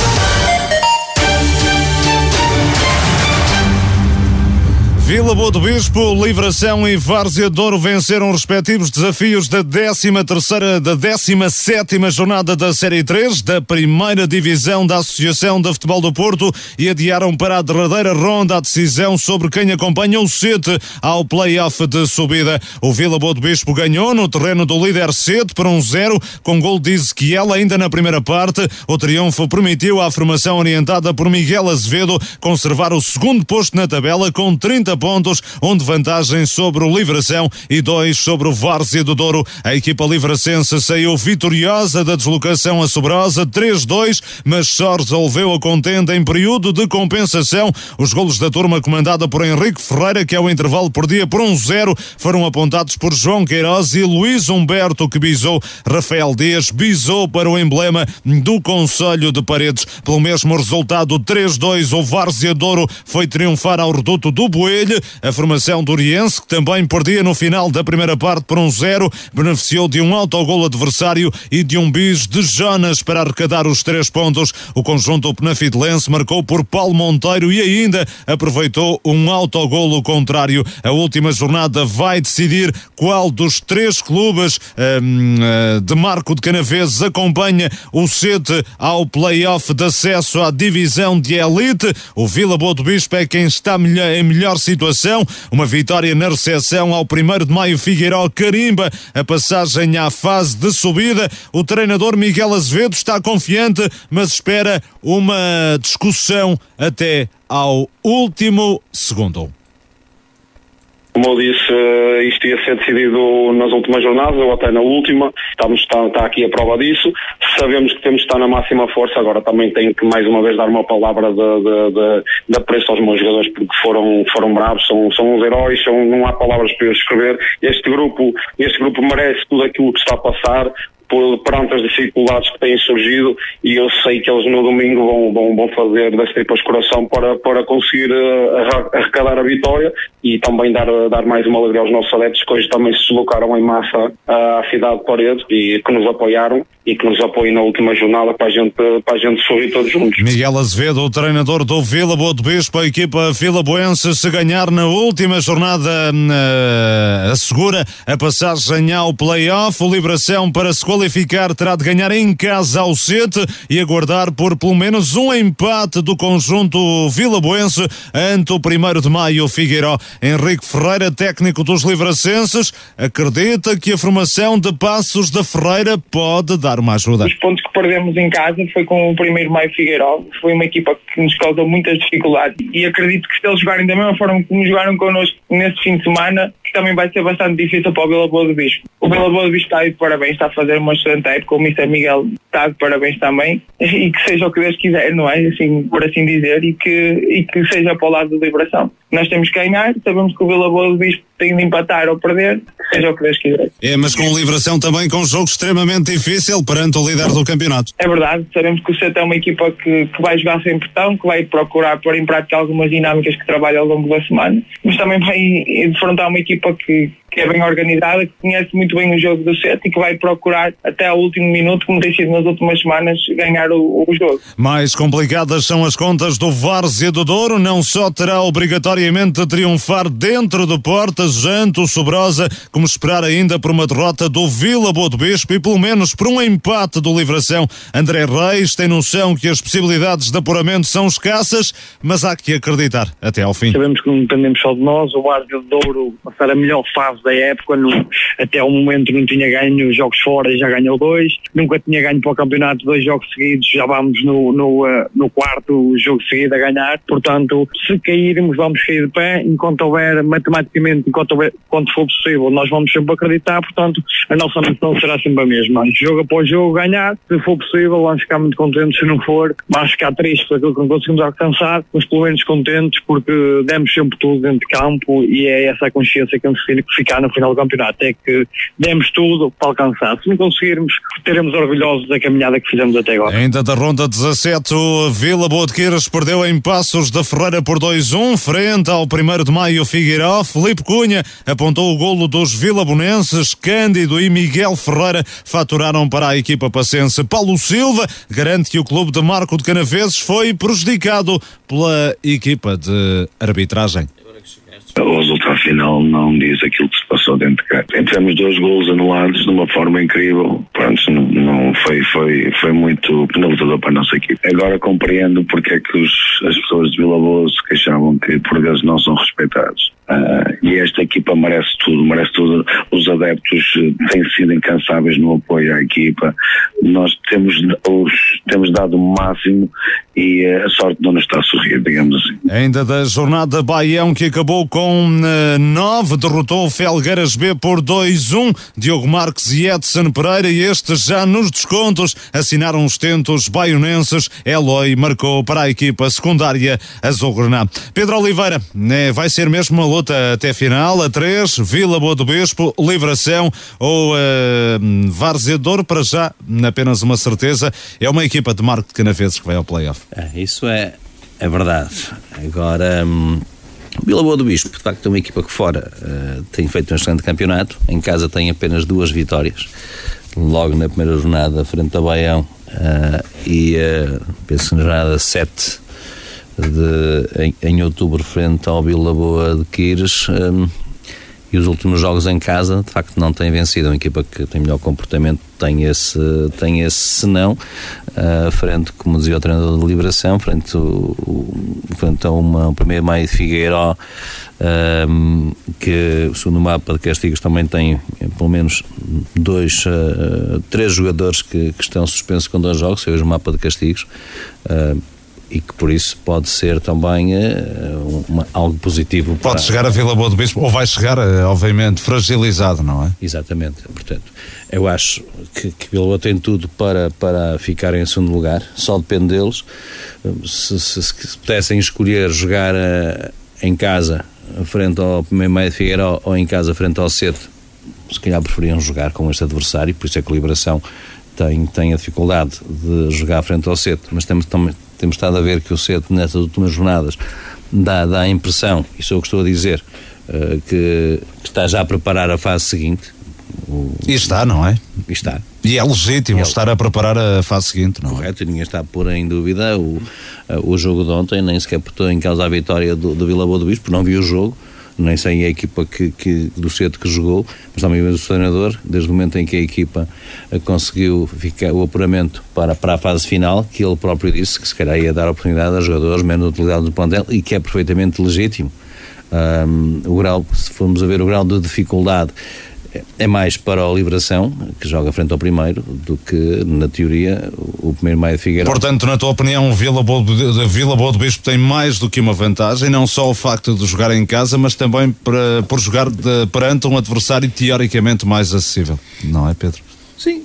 [SPEAKER 1] Vila Boa do Bispo, Livração e Várzea Douro venceram os respectivos desafios da 13 terceira, da 17 jornada da Série 3 da primeira divisão da Associação de Futebol do Porto e adiaram para a derradeira ronda a decisão sobre quem acompanha o Sete ao play-off de subida. O Vila Boa do Bispo ganhou no terreno do líder Sete por um zero, com gol de Ezequiel ainda na primeira parte. O triunfo permitiu à formação orientada por Miguel Azevedo conservar o segundo posto na tabela com 30 pontos, um de vantagem sobre o Livração e dois sobre o Várzea do Douro. A equipa livracense saiu vitoriosa da deslocação a Sobrosa 3-2, mas só resolveu a contenda em período de compensação. Os golos da turma comandada por Henrique Ferreira, que ao intervalo por dia por 1-0, foram apontados por João Queiroz e Luís Humberto, que bisou Rafael Dias, bisou para o emblema do Conselho de Paredes. Pelo mesmo resultado 3-2, o Várzea Douro foi triunfar ao reduto do Boelho a formação do Oriense, que também perdia no final da primeira parte por um zero, beneficiou de um autogol adversário e de um bis de Jonas para arrecadar os três pontos. O conjunto penafidelense marcou por Paulo Monteiro e ainda aproveitou um autogolo contrário. A última jornada vai decidir qual dos três clubes hum, eh, de Marco de Canaveses acompanha o Sete ao play-off de acesso à divisão de elite. O Vila Boa do Bispo é quem está em melhor situação situação. Uma vitória na recepção ao 1 de maio Figueiró carimba a passagem à fase de subida. O treinador Miguel Azevedo está confiante, mas espera uma discussão até ao último segundo.
[SPEAKER 10] Como eu disse, eh, isto ia ser decidido nas últimas jornadas, ou até na última. Estamos, está, está aqui a prova disso. Sabemos que temos que estar na máxima força. Agora também tenho que, mais uma vez, dar uma palavra de, de, de, de apreço aos meus jogadores, porque foram, foram bravos, são, são uns heróis, são, não há palavras para eu escrever. Este grupo, este grupo merece tudo aquilo que está a passar por, perante as dificuldades que têm surgido e eu sei que eles no domingo vão, vão, vão fazer das tripas coração para, para conseguir uh, arrecadar a vitória e também dar, dar mais uma alegria aos nossos adeptos que hoje também se deslocaram em massa à cidade de Paredes e que nos apoiaram e que nos apoiem na última jornada para a gente, para a gente sorrir todos juntos.
[SPEAKER 1] Miguel Azevedo, o treinador do Vila Boa de Bispo, a equipa Vila Boense, se ganhar na última jornada uh, assegura a passagem ao play-off, Liberação para se qualificar terá de ganhar em casa ao Sete e aguardar por pelo menos um empate do conjunto Vila Boense ante o primeiro de maio Figueiró. Henrique Ferreira, técnico dos Livracenses, acredita que a formação de Passos da Ferreira pode dar uma ajuda.
[SPEAKER 23] Os pontos que perdemos em casa foi com o primeiro Maio Figueiró. Foi uma equipa que nos causou muitas dificuldades e acredito que se eles jogarem da mesma forma como jogaram connosco nesse fim de semana, que também vai ser bastante difícil para o Vila Boa do Bispo. O Vila Boa do Bispo está aí de parabéns, está a fazer uma excelente época, o Mr. Miguel está de parabéns também, e que seja o que Deus quiser, não é? Assim, por assim dizer, e que, e que seja para o lado da liberação. Nós temos que ganhar, sabemos que o Vila Boa do Bispo tem de empatar ou perder, seja o que Deus quiser.
[SPEAKER 1] É, mas com liberação também com um jogo extremamente difícil perante o líder do campeonato.
[SPEAKER 23] É verdade, sabemos que o CETA é uma equipa que, que vai jogar sem pressão, que vai procurar pôr em prática algumas dinâmicas que trabalha ao longo da semana, mas também vai enfrentar uma equipa que, que é bem organizada, que conhece muito bem o jogo do set e que vai procurar até ao último minuto, como tem sido nas últimas semanas, ganhar o, o jogo.
[SPEAKER 1] Mais complicadas são as contas do Várzea do Douro, não só terá obrigatoriamente de triunfar dentro de portas, janto, Sobrosa, como esperar ainda por uma derrota do Vila Boa do Bispo e pelo menos por um empate do Livração. André Reis tem noção que as possibilidades de apuramento são escassas, mas há que acreditar até ao fim.
[SPEAKER 24] Sabemos que não dependemos só de nós, o Várzea do Douro passar a melhor fase da época, não, até ao momento não tinha ganho jogos fora e já ganhou dois, nunca tinha ganho para o campeonato dois jogos seguidos, já vamos no, no, uh, no quarto jogo seguido a ganhar, portanto, se cairmos vamos cair de pé, enquanto houver, matematicamente, enquanto, houver, enquanto for possível, nós vamos sempre acreditar, portanto, a nossa missão será sempre a mesma, jogo após jogo ganhar, se for possível vamos ficar muito contentes, se não for, vamos ficar tristes por aquilo que não conseguimos alcançar, mas pelo menos contentes porque demos sempre tudo dentro de campo e é essa a consciência que temos que ficar no final do campeonato, é que demos tudo para alcançar. Se não conseguirmos, teremos orgulhosos da caminhada que fizemos até agora.
[SPEAKER 1] Ainda da ronda 17, o Vila Boa de Queiras perdeu em Passos da Ferreira por 2-1, frente ao 1 de maio Figueiró. Felipe Cunha apontou o golo dos vilabonenses, Cândido e Miguel Ferreira faturaram para a equipa pacense. Paulo Silva garante que o clube de Marco de Canaveses foi prejudicado pela equipa de arbitragem.
[SPEAKER 18] O resultado final não diz aquilo que se passou dentro de cá. Tivemos dois golos anulados de uma forma incrível. Pronto, não, não foi, foi, foi muito penalizador para a nossa equipe. Agora compreendo porque é que os, as pessoas de Vila Boa se queixavam que por vezes não são respeitados. Uh, e esta equipa merece tudo, merece tudo. Os adeptos têm sido incansáveis no apoio à equipa. Nós temos, os, temos dado o máximo e uh, a sorte não nos está a sorrir, digamos assim.
[SPEAKER 1] Ainda da jornada Baião que acabou com uh, 9, derrotou o Felgueiras B por 2-1. Diogo Marques e Edson Pereira, e estes já nos descontos assinaram os tentos baionenses. Eloy marcou para a equipa secundária Azul-Grená. Pedro Oliveira, né, vai ser mesmo uma luta até final, a 3, Vila Boa do Bispo, Livração ou uh, Varzedor, para já, apenas uma certeza, é uma equipa de Marco de Canaveses que vai ao playoff.
[SPEAKER 7] É, isso é, é verdade. Agora, hum, Vila Boa do Bispo, de facto, é uma equipa que fora uh, tem feito um excelente campeonato, em casa tem apenas duas vitórias, logo na primeira jornada, frente ao Baião, uh, e uh, penso na jornada 7 de, em, em, outubro frente ao Vila Boa de Quires. Um, e os últimos jogos em casa de facto não tem vencido, é uma equipa que tem melhor comportamento tem esse, tem esse senão uh, frente, como dizia o treinador de Liberação frente, o, o, frente a uma, um primeiro maio de Figueiró um, que segundo o mapa de castigos também tem pelo menos dois, uh, três jogadores que, que, estão suspensos com dois jogos, seja o mapa de castigos uh, e que por isso pode ser também uh, uma, algo positivo.
[SPEAKER 1] Pode para... chegar a Vila Boa do Bispo, ou vai chegar, uh, obviamente, fragilizado, não é?
[SPEAKER 7] Exatamente, portanto, eu acho que, que Vila Boa tem tudo para, para ficar em segundo lugar, só depende deles. Se, se, se pudessem escolher jogar uh, em casa, frente ao primeiro meio de Figueira ou em casa, frente ao Sete, se calhar preferiam jogar com este adversário, por isso é a Liberação tem, tem a dificuldade de jogar frente ao Sete, mas temos também temos estado a ver que o CET, nessas últimas jornadas, dá, dá a impressão, isso eu estou a dizer, uh, que, que, está já a preparar a fase seguinte.
[SPEAKER 1] O, e está, não é?
[SPEAKER 7] E está.
[SPEAKER 1] E é legítimo e é estar a preparar a fase seguinte, não
[SPEAKER 7] é? Correto, ninguém está a pôr em dúvida o, o jogo de ontem, nem sequer pôr em causa a vitória do, do Vila Boa do Bispo, não vi o jogo, nem sei a equipa que, que, do cedo que jogou, mas também o treinador, desde o momento em que a equipa eh, conseguiu ficar o apuramento para, para a fase final, que ele próprio disse que se calhar ia dar oportunidade a jogadores menos utilizados do plantel e que é perfeitamente legítimo. Um, o grau, se formos a ver o grau de dificuldade é mais para a Liberação, que joga frente ao primeiro, do que, na teoria, o primeiro maio de Figueiredo.
[SPEAKER 1] Portanto, na tua opinião, o Vila Boa, Vila Boa do Bispo tem mais do que uma vantagem, não só o facto de jogar em casa, mas também para, por jogar de, perante um adversário teoricamente mais acessível, não é, Pedro?
[SPEAKER 7] Sim,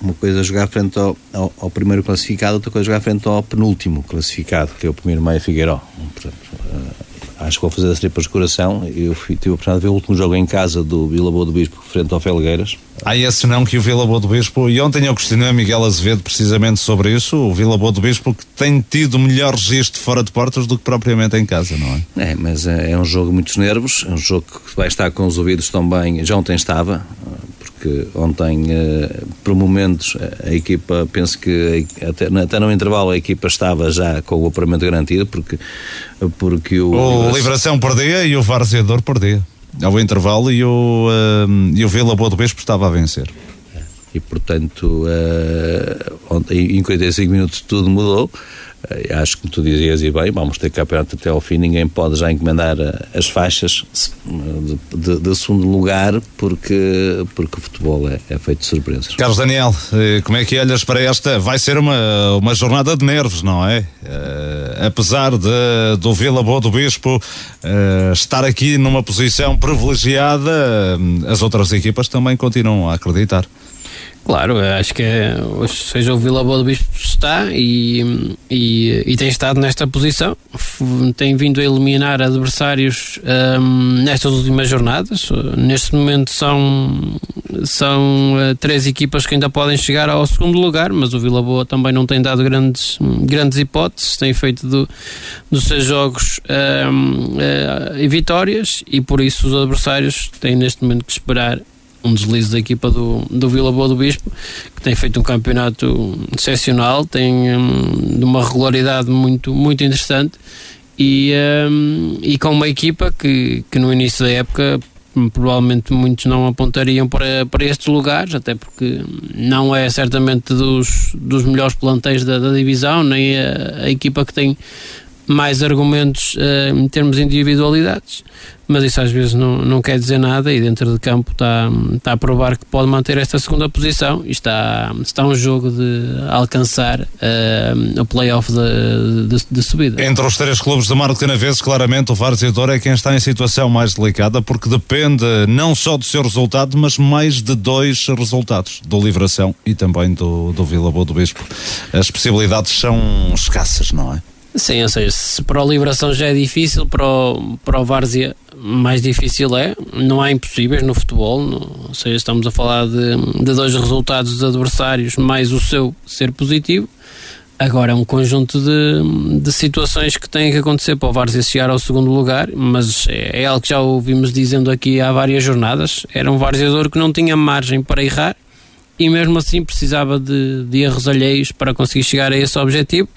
[SPEAKER 7] uma coisa é jogar frente ao, ao, ao, primeiro classificado, outra coisa é jogar frente ao penúltimo classificado, que é o primeiro Maia Figueiró. Portanto, uh, acho que vou fazer as tripas de coração. Eu fui, tive a oportunidade de ver o último jogo em casa do Vila Boa do Bispo frente ao Felgueiras.
[SPEAKER 1] Há esse não que o Vila Boa do Bispo, e ontem eu questionei a Miguel Azevedo precisamente sobre isso, o Vila Boa do Bispo que tem tido melhor registro fora de portas do que propriamente em casa, não é?
[SPEAKER 7] É, mas é, é um jogo muitos nervos, é um jogo que vai estar com os ouvidos também, já ontem estava, porque ontem, eh, por momentos, a equipa, penso que até, até no intervalo a equipa estava já com o operamento garantido, porque, porque o...
[SPEAKER 1] O Liberação perdia e o Varzeador perdia. Ao intervalo e o, uh, e o Vila Boa do Bispo estava a vencer.
[SPEAKER 7] E, portanto, uh, ontem, em 45 minutos tudo mudou. Uh, acho que tu dizias e bem, vamos ter campeonato até ao fim, ninguém pode já encomendar as faixas de, de, de segundo lugar porque, porque o futebol é, é, feito de surpresas.
[SPEAKER 1] Carlos Daniel, como é que olhas para esta? Vai ser uma, uma jornada de nervos, não é? Uh, apesar de, do Vila Boa do Bispo uh, estar aqui numa posição privilegiada, as outras equipas também continuam a acreditar.
[SPEAKER 6] Claro, acho que é, seja o Vila Boa do Bispo está e, e, e, tem estado nesta posição, tem vindo a eliminar adversários um, nestas últimas jornadas. Neste momento são, são uh, três equipas que ainda podem chegar ao segundo lugar, mas o Vila Boa também não tem dado grandes, grandes hipóteses, tem feito do, dos seus jogos um, uh, vitórias e por isso os adversários têm neste momento que esperar um deslize da equipa do, do Vila Boa do Bispo, que tem feito um campeonato excepcional, tem um, de uma regularidade muito, muito interessante e, um, e com uma equipa que, que no início da época provavelmente muitos não apontariam para, para estes lugares, até porque não é certamente dos, dos melhores plantéis da, da divisão, nem a, a equipa que tem mais argumentos uh, em termos de individualidades, mas isso às vezes não, não quer dizer nada e dentro de campo está, está a provar que pode manter esta segunda posição e está, está um jogo de alcançar uh, o playoff de, de, de, subida.
[SPEAKER 1] Entre os três clubes de Marco Canaveses, claramente o Varzeador é quem está em situação mais delicada porque depende não só do seu resultado, mas mais de dois resultados, do Livração e também do, do Vila Boa do Bispo. As possibilidades são escassas, não é?
[SPEAKER 6] Sim, ou seja, se para o Liberação já é difícil, para o, para o Várzea mais difícil é. Não há impossíveis no futebol, não, ou seja, estamos a falar de, de dois resultados dos adversários, mais o seu ser positivo. Agora é um conjunto de, de situações que têm que acontecer para o Várzea chegar ao segundo lugar, mas é, é, algo que já ouvimos dizendo aqui há várias jornadas. Era um Varzeador que não tinha margem para errar e mesmo assim precisava de, de erros alheios para conseguir chegar a esse objetivo.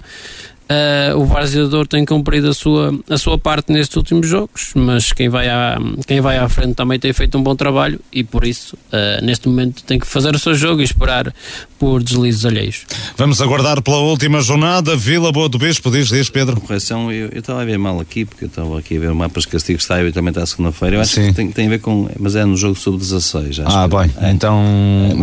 [SPEAKER 6] Uh, o Varzeador tem cumprido a sua, a sua parte nestes últimos jogos, mas quem vai, à, quem vai à frente também tem feito um bom trabalho e por isso, uh, neste momento, tem que fazer o seu jogo e esperar por deslizes alheios.
[SPEAKER 1] Vamos aguardar pela última jornada. Vila Boa do Bispo, diz, diz Pedro.
[SPEAKER 7] Correção, eu estava a ver mal aqui, porque eu estava aqui a ver o mapa de castigos que está e também está a segunda-feira. Eu acho Sim. que tem, tem, a ver com. Mas é no jogo sub-16.
[SPEAKER 1] Ah, bem. É. Então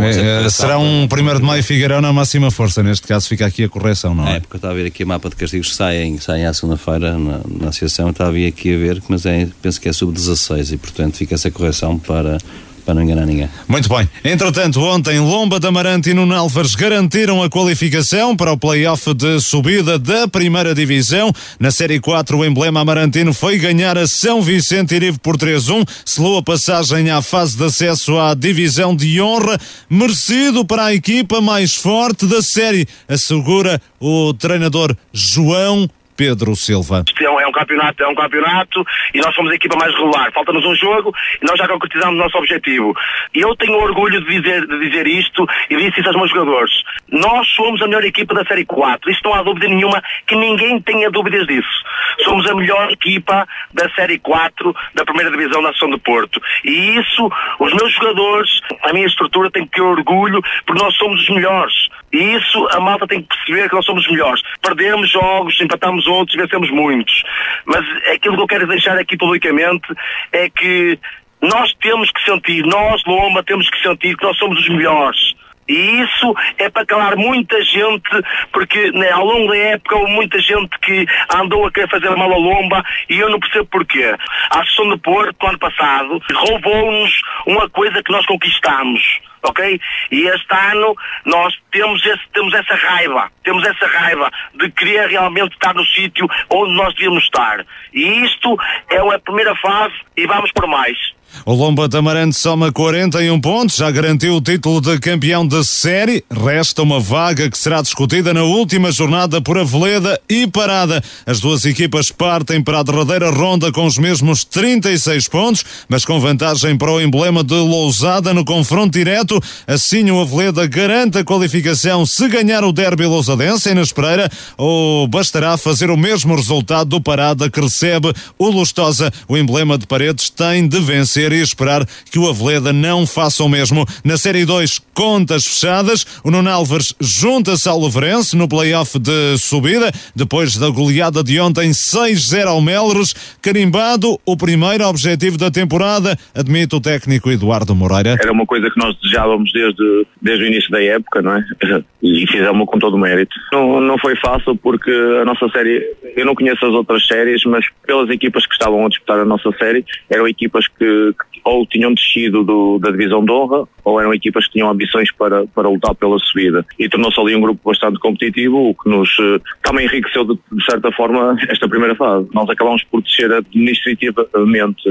[SPEAKER 1] é, é, será um primeiro de maio Figueirão na máxima força. Neste caso, fica aqui a correção, não é?
[SPEAKER 7] É, porque eu estava a ver aqui o mapa de castigos que saem, saem à segunda-feira na, na associação, estava aqui a ver, mas é, penso que é sub-16 e, portanto, fica essa correção para para não enganar ninguém.
[SPEAKER 1] Muito bem. Entretanto, ontem Lomba de Amarante e Nuno Alves garantiram a qualificação para o play-off de subida da primeira divisão. Na Série 4, o emblema amarantino foi ganhar a São Vicente Irivo por 3-1, selou a passagem à fase de acesso à divisão de honra, merecido para a equipa mais forte da série, assegura o treinador João Pedro Silva.
[SPEAKER 25] É um, é um, campeonato, é um campeonato e nós somos a equipa mais regular. Falta-nos um jogo e nós já concretizamos o nosso objetivo. E eu tenho orgulho de dizer, de dizer isto e disse isso aos meus jogadores. Nós somos a melhor equipa da Série 4. Isto não há dúvida nenhuma que ninguém tenha dúvidas disso. Somos a melhor equipa da Série 4 da primeira divisão da Ação de Porto. E isso, os meus jogadores, a minha estrutura tem que ter orgulho porque nós somos os melhores. E isso a malta tem que perceber que nós somos os melhores. Perdemos jogos, empatamos outros, vencemos muitos. Mas aquilo que eu quero deixar aqui publicamente é que nós temos que sentir, nós, Loma, temos que sentir que nós somos os melhores. E isso é para calar muita gente, porque né, ao longo da época houve muita gente que andou a querer fazer mal a lomba e eu não percebo porquê. A Associação de Porto, ano passado, roubou-nos uma coisa que nós conquistamos ok? E este ano nós temos, esse, temos essa raiva, temos essa raiva de querer realmente estar no sítio onde nós devíamos estar. E isto é uma primeira fase e vamos por mais.
[SPEAKER 1] O Lomba de Amarante soma 41 pontos, já garantiu o título de campeão da série. Resta uma vaga que será discutida na última jornada por Aveleda e Parada. As duas equipas partem para a derradeira ronda com os mesmos 36 pontos, mas com vantagem para o emblema de Lousada no confronto direto. Assim, o Aveleda garante a qualificação se ganhar o derby lousadense em Espereira ou bastará fazer o mesmo resultado do Parada que recebe o Lustosa. O emblema de Paredes tem de vencer e esperar que o Aveleda não faça o mesmo. Na Série 2, contas fechadas. O Nuno Álvares junta-se ao Leverense no play-off de subida, depois da goleada de ontem 6-0 ao Melros. Carimbado, o primeiro objetivo da temporada, admite o técnico Eduardo Moreira.
[SPEAKER 10] Era uma coisa que nós desejávamos desde, desde o início da época, não é? E fizemos com todo o mérito. Não, não foi fácil porque a nossa série, eu não conheço as outras séries, mas pelas equipas que estavam a disputar a nossa série, eram equipas que, que ou tinham descido do, da divisão de honra ou eram equipas que tinham ambições para, para lutar pela subida. E tornou-se ali um grupo bastante competitivo, o que nos eh, também enriqueceu de, de certa forma esta primeira fase. Nós acabamos por descer administrativamente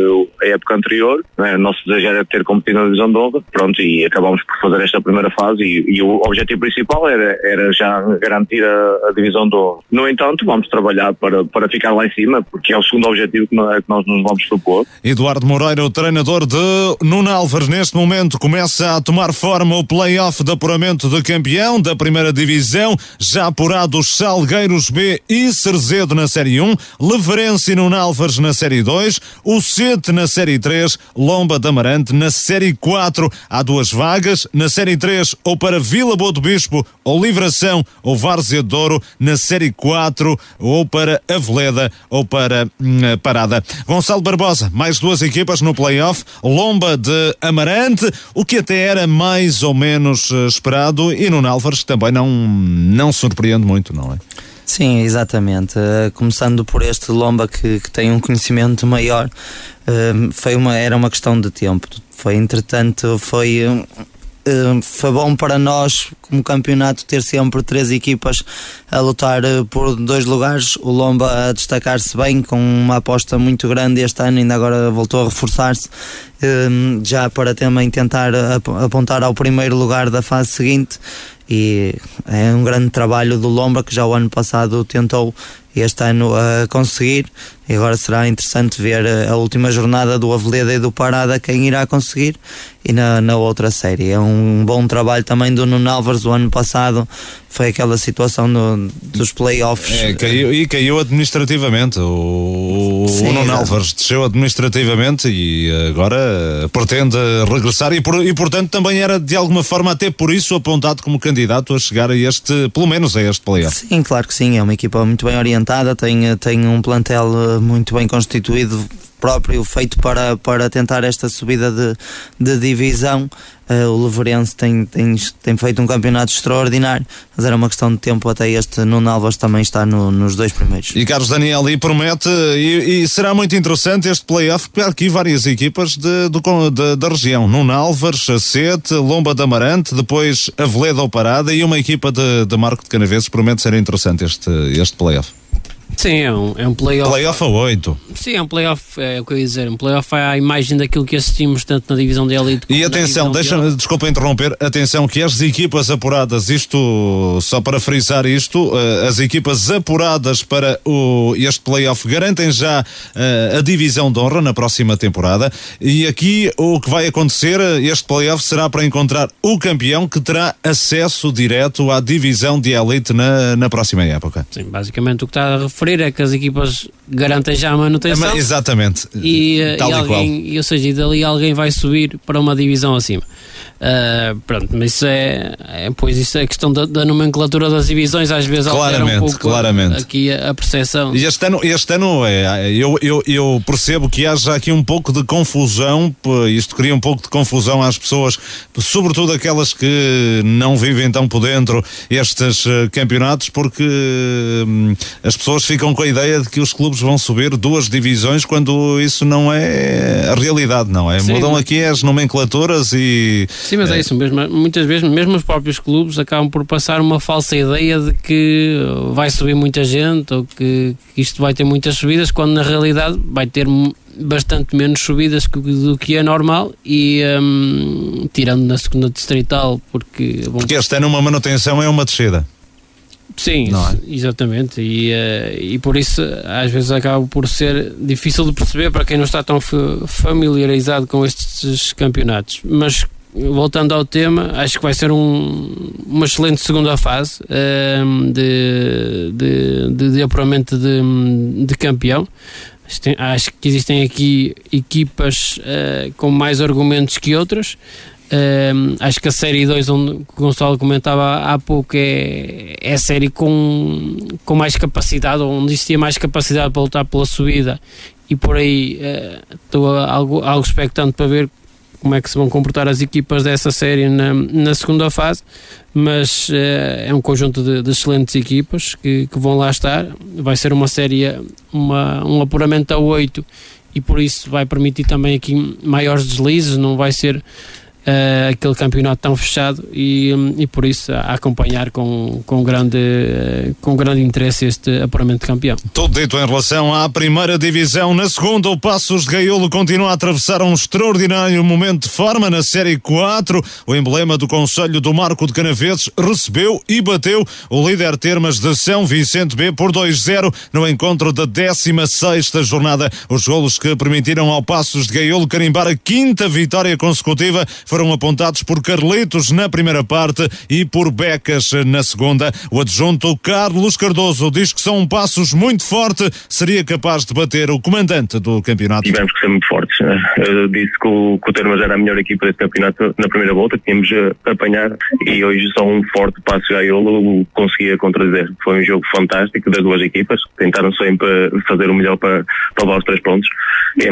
[SPEAKER 10] a época anterior, né? o nosso desejo era ter competido na divisão de honra, pronto, e acabamos por fazer esta primeira fase e, e o objetivo principal era, era já garantir a, a, divisão de honra. No entanto, vamos trabalhar para, para ficar lá em cima, porque é o segundo objetivo que nós, que nós nos vamos propor.
[SPEAKER 1] Eduardo Moreira, o treinador de Nuno Álvares, neste momento começa a tomar forma o play-off de apuramento de campeão da primeira divisão, já apurados Salgueiros B e Cerzedo na Série 1, Leverense e Nuno Álvares na Série 2, o Sete na Série 3, Lomba de Amarante na Série 4. Há duas vagas, na Série 3 ou para Vila Boa do Bispo ou Livração ou Várzea de Douro, na Série 4 ou para Aveleda ou para hum, Parada. Gonçalo Barbosa, mais duas equipas no play-off, Lomba de Amarante, o que até era mais ou menos eh, esperado e no Álvares também não, não surpreende muito, não é?
[SPEAKER 12] Sim, exatamente. Uh, começando por este Lomba que, que tem um conhecimento maior, uh, foi uma, era uma questão de tempo. Foi, entretanto, foi foi bom para nós, como campeonato, ter sempre três equipas a lutar eh, por dois lugares. O Lomba a destacar-se bem, com uma aposta muito grande este ano, ainda agora voltou a reforçar-se, eh, já para também tentar apontar ao primeiro lugar da fase seguinte. E é um grande trabalho do Lomba que já o ano passado tentou este ano a conseguir. E agora será interessante ver a última jornada do Aveleda e do Parada quem irá conseguir e na, na outra série. É um bom trabalho também do Nuno Álvares. O ano passado foi aquela situação do, dos playoffs.
[SPEAKER 1] É, caiu, e caiu administrativamente. O, Sim, o Nuno Álvares desceu administrativamente e agora pretende regressar e, por, e, portanto, também era de alguma forma, até por isso, apontado como candidato a chegar a este, pelo menos a este playoff.
[SPEAKER 12] Sim, claro que sim. É uma equipa muito bem orientada, tem, tem um plantel eh, muito bem constituído próprio feito para, para tentar esta subida de, de divisão. Uh, o Leverense tem, tem, tem feito um campeonato extraordinário, mas era uma questão de tempo até este Nuno Alves também está no, nos dois primeiros.
[SPEAKER 1] E Carlos Daniel, e promete, e, e será muito interessante este playoff, porque há aqui várias equipas de, do, de, da região: Nuno Álvares, Sete, Lomba da Amarante, depois Aveleda ou Parada e uma equipa de, de Marco de Canaveses. Promete ser interessante este, este playoff.
[SPEAKER 6] Sim, é um, é um playoff.
[SPEAKER 1] Playoff a 8.
[SPEAKER 6] Sim, é um playoff, é o que eu ia dizer. Um playoff é a imagem daquilo que assistimos tanto na divisão de elite
[SPEAKER 1] E atenção, deixa-me, desculpa interromper, atenção que as equipas apuradas, isto, só para frisar isto, uh, as equipas apuradas para o, este playoff garantem já uh, a divisão de honra na próxima temporada. E aqui o que vai acontecer, este playoff será para encontrar o campeão que terá acesso direto à divisão de elite na, na próxima época.
[SPEAKER 6] Sim, basicamente o que está a referir é que as equipas garantem já a manutenção.
[SPEAKER 1] É, exatamente.
[SPEAKER 6] E, eh, Tal e, alguém, e, ou seja, e dali alguém vai subir para uma divisão acima. Uh, pronto, mas isso é, é, pois isso é questão da, da, nomenclatura das divisões, às vezes
[SPEAKER 1] claramente,
[SPEAKER 6] um pouco
[SPEAKER 1] claramente.
[SPEAKER 6] aqui a, a percepção.
[SPEAKER 1] E este ano, este ano é, eu, eu, eu percebo que haja aqui um pouco de confusão, isto cria um pouco de confusão às pessoas, sobretudo aquelas que não vivem tão por dentro estes uh, campeonatos, porque hum, as pessoas ficam ficam com a ideia de que os clubes vão subir duas divisões quando isso não é a realidade, não é?
[SPEAKER 6] Sim.
[SPEAKER 1] Mudam aqui as nomenclaturas e.
[SPEAKER 6] Sim, mas é, isso mesmo. Muitas vezes, mesmo os próprios clubes acabam por passar uma falsa ideia de que vai subir muita gente ou que isto vai ter muitas subidas, quando na realidade vai ter bastante menos subidas do que é normal e um, tirando na segunda distrital porque
[SPEAKER 1] bom, porque este ano uma manutenção é uma descida
[SPEAKER 6] sim é? exatamente e, uh, e por isso às vezes acaba por ser difícil de perceber para quem não está tão familiarizado com estes campeonatos mas voltando ao tema, acho que vai ser um, uma excelente segunda fase um, de, de, de, de apuramento de, de campeão acho que existem aqui equipas uh, com mais argumentos que outras. Uh, acho que a série 2, onde o Gonçalo comentava há pouco, é, é a série com, com mais capacidade, onde existia mais capacidade para lutar pela subida, e por aí uh, estou algo, algo expectante para ver como é que se vão comportar as equipas dessa série na, na segunda fase, mas uh, é um conjunto de, de excelentes equipas que, que, vão lá estar. Vai ser uma série, uma, um apuramento a 8 e por isso vai permitir também aqui maiores deslizes, não vai ser uh, aquele campeonato tão fechado e, e por isso a acompanhar com, com, grande, uh, com grande interesse este apuramento de campeão.
[SPEAKER 1] Tudo dito em relação à primeira divisão. Na segunda, o Passos de Gaiolo continua a atravessar um extraordinário momento de forma na Série 4. O emblema do Conselho do Marco de Canaveses recebeu e bateu o líder Termas de São Vicente B por 2-0 no encontro da 16 jornada. Os golos que permitiram ao Passos de Gaiolo carimbar a quinta vitória consecutiva foram apontados por Carlitos na primeira parte e por Becas na segunda. O adjunto Carlos Cardoso diz que são passos muito fortes, seria capaz de bater o comandante do campeonato.
[SPEAKER 21] Tivemos que ser muito fortes. Né? Eu disse que o, que o Termas era a melhor equipa desse campeonato na primeira volta, tínhamos a apanhar e hoje só um forte passo Gaiolo conseguia contradizer. Foi um jogo fantástico das duas equipas, tentaram sempre fazer o melhor para, para levar os três pontos,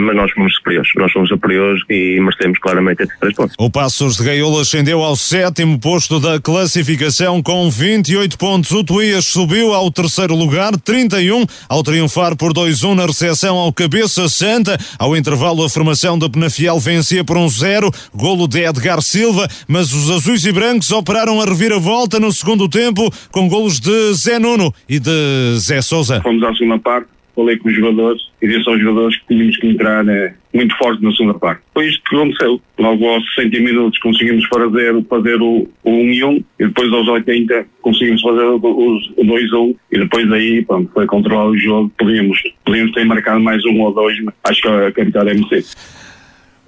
[SPEAKER 21] mas nós fomos superiores. Nós fomos superiores e merecemos claramente esses três pontos.
[SPEAKER 1] O Passos de Gaiola ascendeu ao sétimo posto da classificação com 28 pontos. O Tuías subiu ao terceiro lugar, 31, ao triunfar por 2-1 na recepção ao Cabeça Santa. Ao intervalo, a formação da Penafiel vencia por 1-0, golo de Edgar Silva, mas os azuis e brancos operaram a reviravolta no segundo tempo com golos de Zé Nuno e de Zé Souza.
[SPEAKER 10] Fomos à segunda parte falei com os jogadores e disse aos jogadores que tínhamos que entrar né, muito forte na segunda parte. Foi isto que aconteceu. Logo aos 60 minutos conseguimos fazer, fazer o, o 1 e 1 e depois aos 80 conseguimos fazer o, o 2 1 e depois aí pronto, foi controlar o jogo. Podíamos, podíamos ter marcado mais um ou dois, mas acho que a, a vitória é muito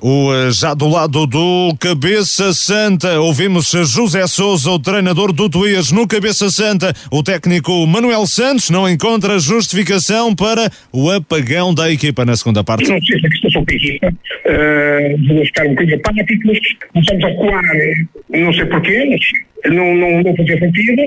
[SPEAKER 1] o, eh, já do lado do Cabeça Santa, ouvimos José Souza, o treinador do Tuías no Cabeça Santa. O técnico Manuel Santos não encontra justificação para o apagão da equipa na segunda parte.
[SPEAKER 26] Não sei se a questão da equipa, uh, vou ficar um bocadinho apáticos, começamos a coar, não sei porquê, mas não, não, não fazia sentido.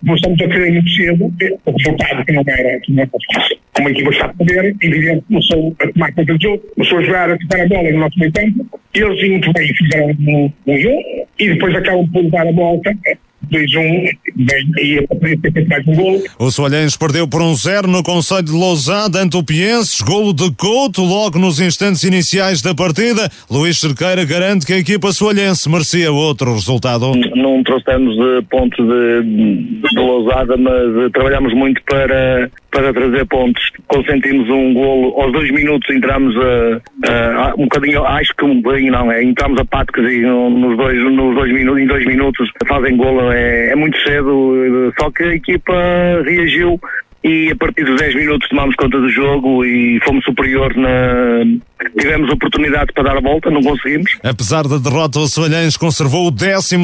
[SPEAKER 26] Começamos a querer muito cedo, o resultado que não era, que não era fácil. Como a equipa está a poder, evidente, começou a tomar conta do jogo, começou a jogar, a tocar a bola no nosso meio campo. Eles muito bem fizeram um, um jogo e depois acabam por dar a volta 2-1 e a poder ter mais um gol.
[SPEAKER 1] O Soalhães perdeu por um 0 no Conselho de Lousada ante o Pienses, golo de Couto logo nos instantes iniciais da partida. Luís Cerqueira garante que a equipa soalhense merecia outro resultado.
[SPEAKER 17] Não trouxemos uh, pontos de, de Lousada, mas uh, trabalhamos muito para, para trazer pontos. Consentimos um golo, aos dois minutos entramos a, a, um bocadinho, acho que um bocadinho não, é, entramos apáticos e nos dois, nos dois minutos, em dois minutos fazem golo, é, é muito cedo, só que a equipa reagiu e a partir dos 10 minutos tomámos conta do jogo e fomos superiores na, Tivemos oportunidade para dar a volta, não conseguimos.
[SPEAKER 1] Apesar da derrota, o Sevalhães conservou o 13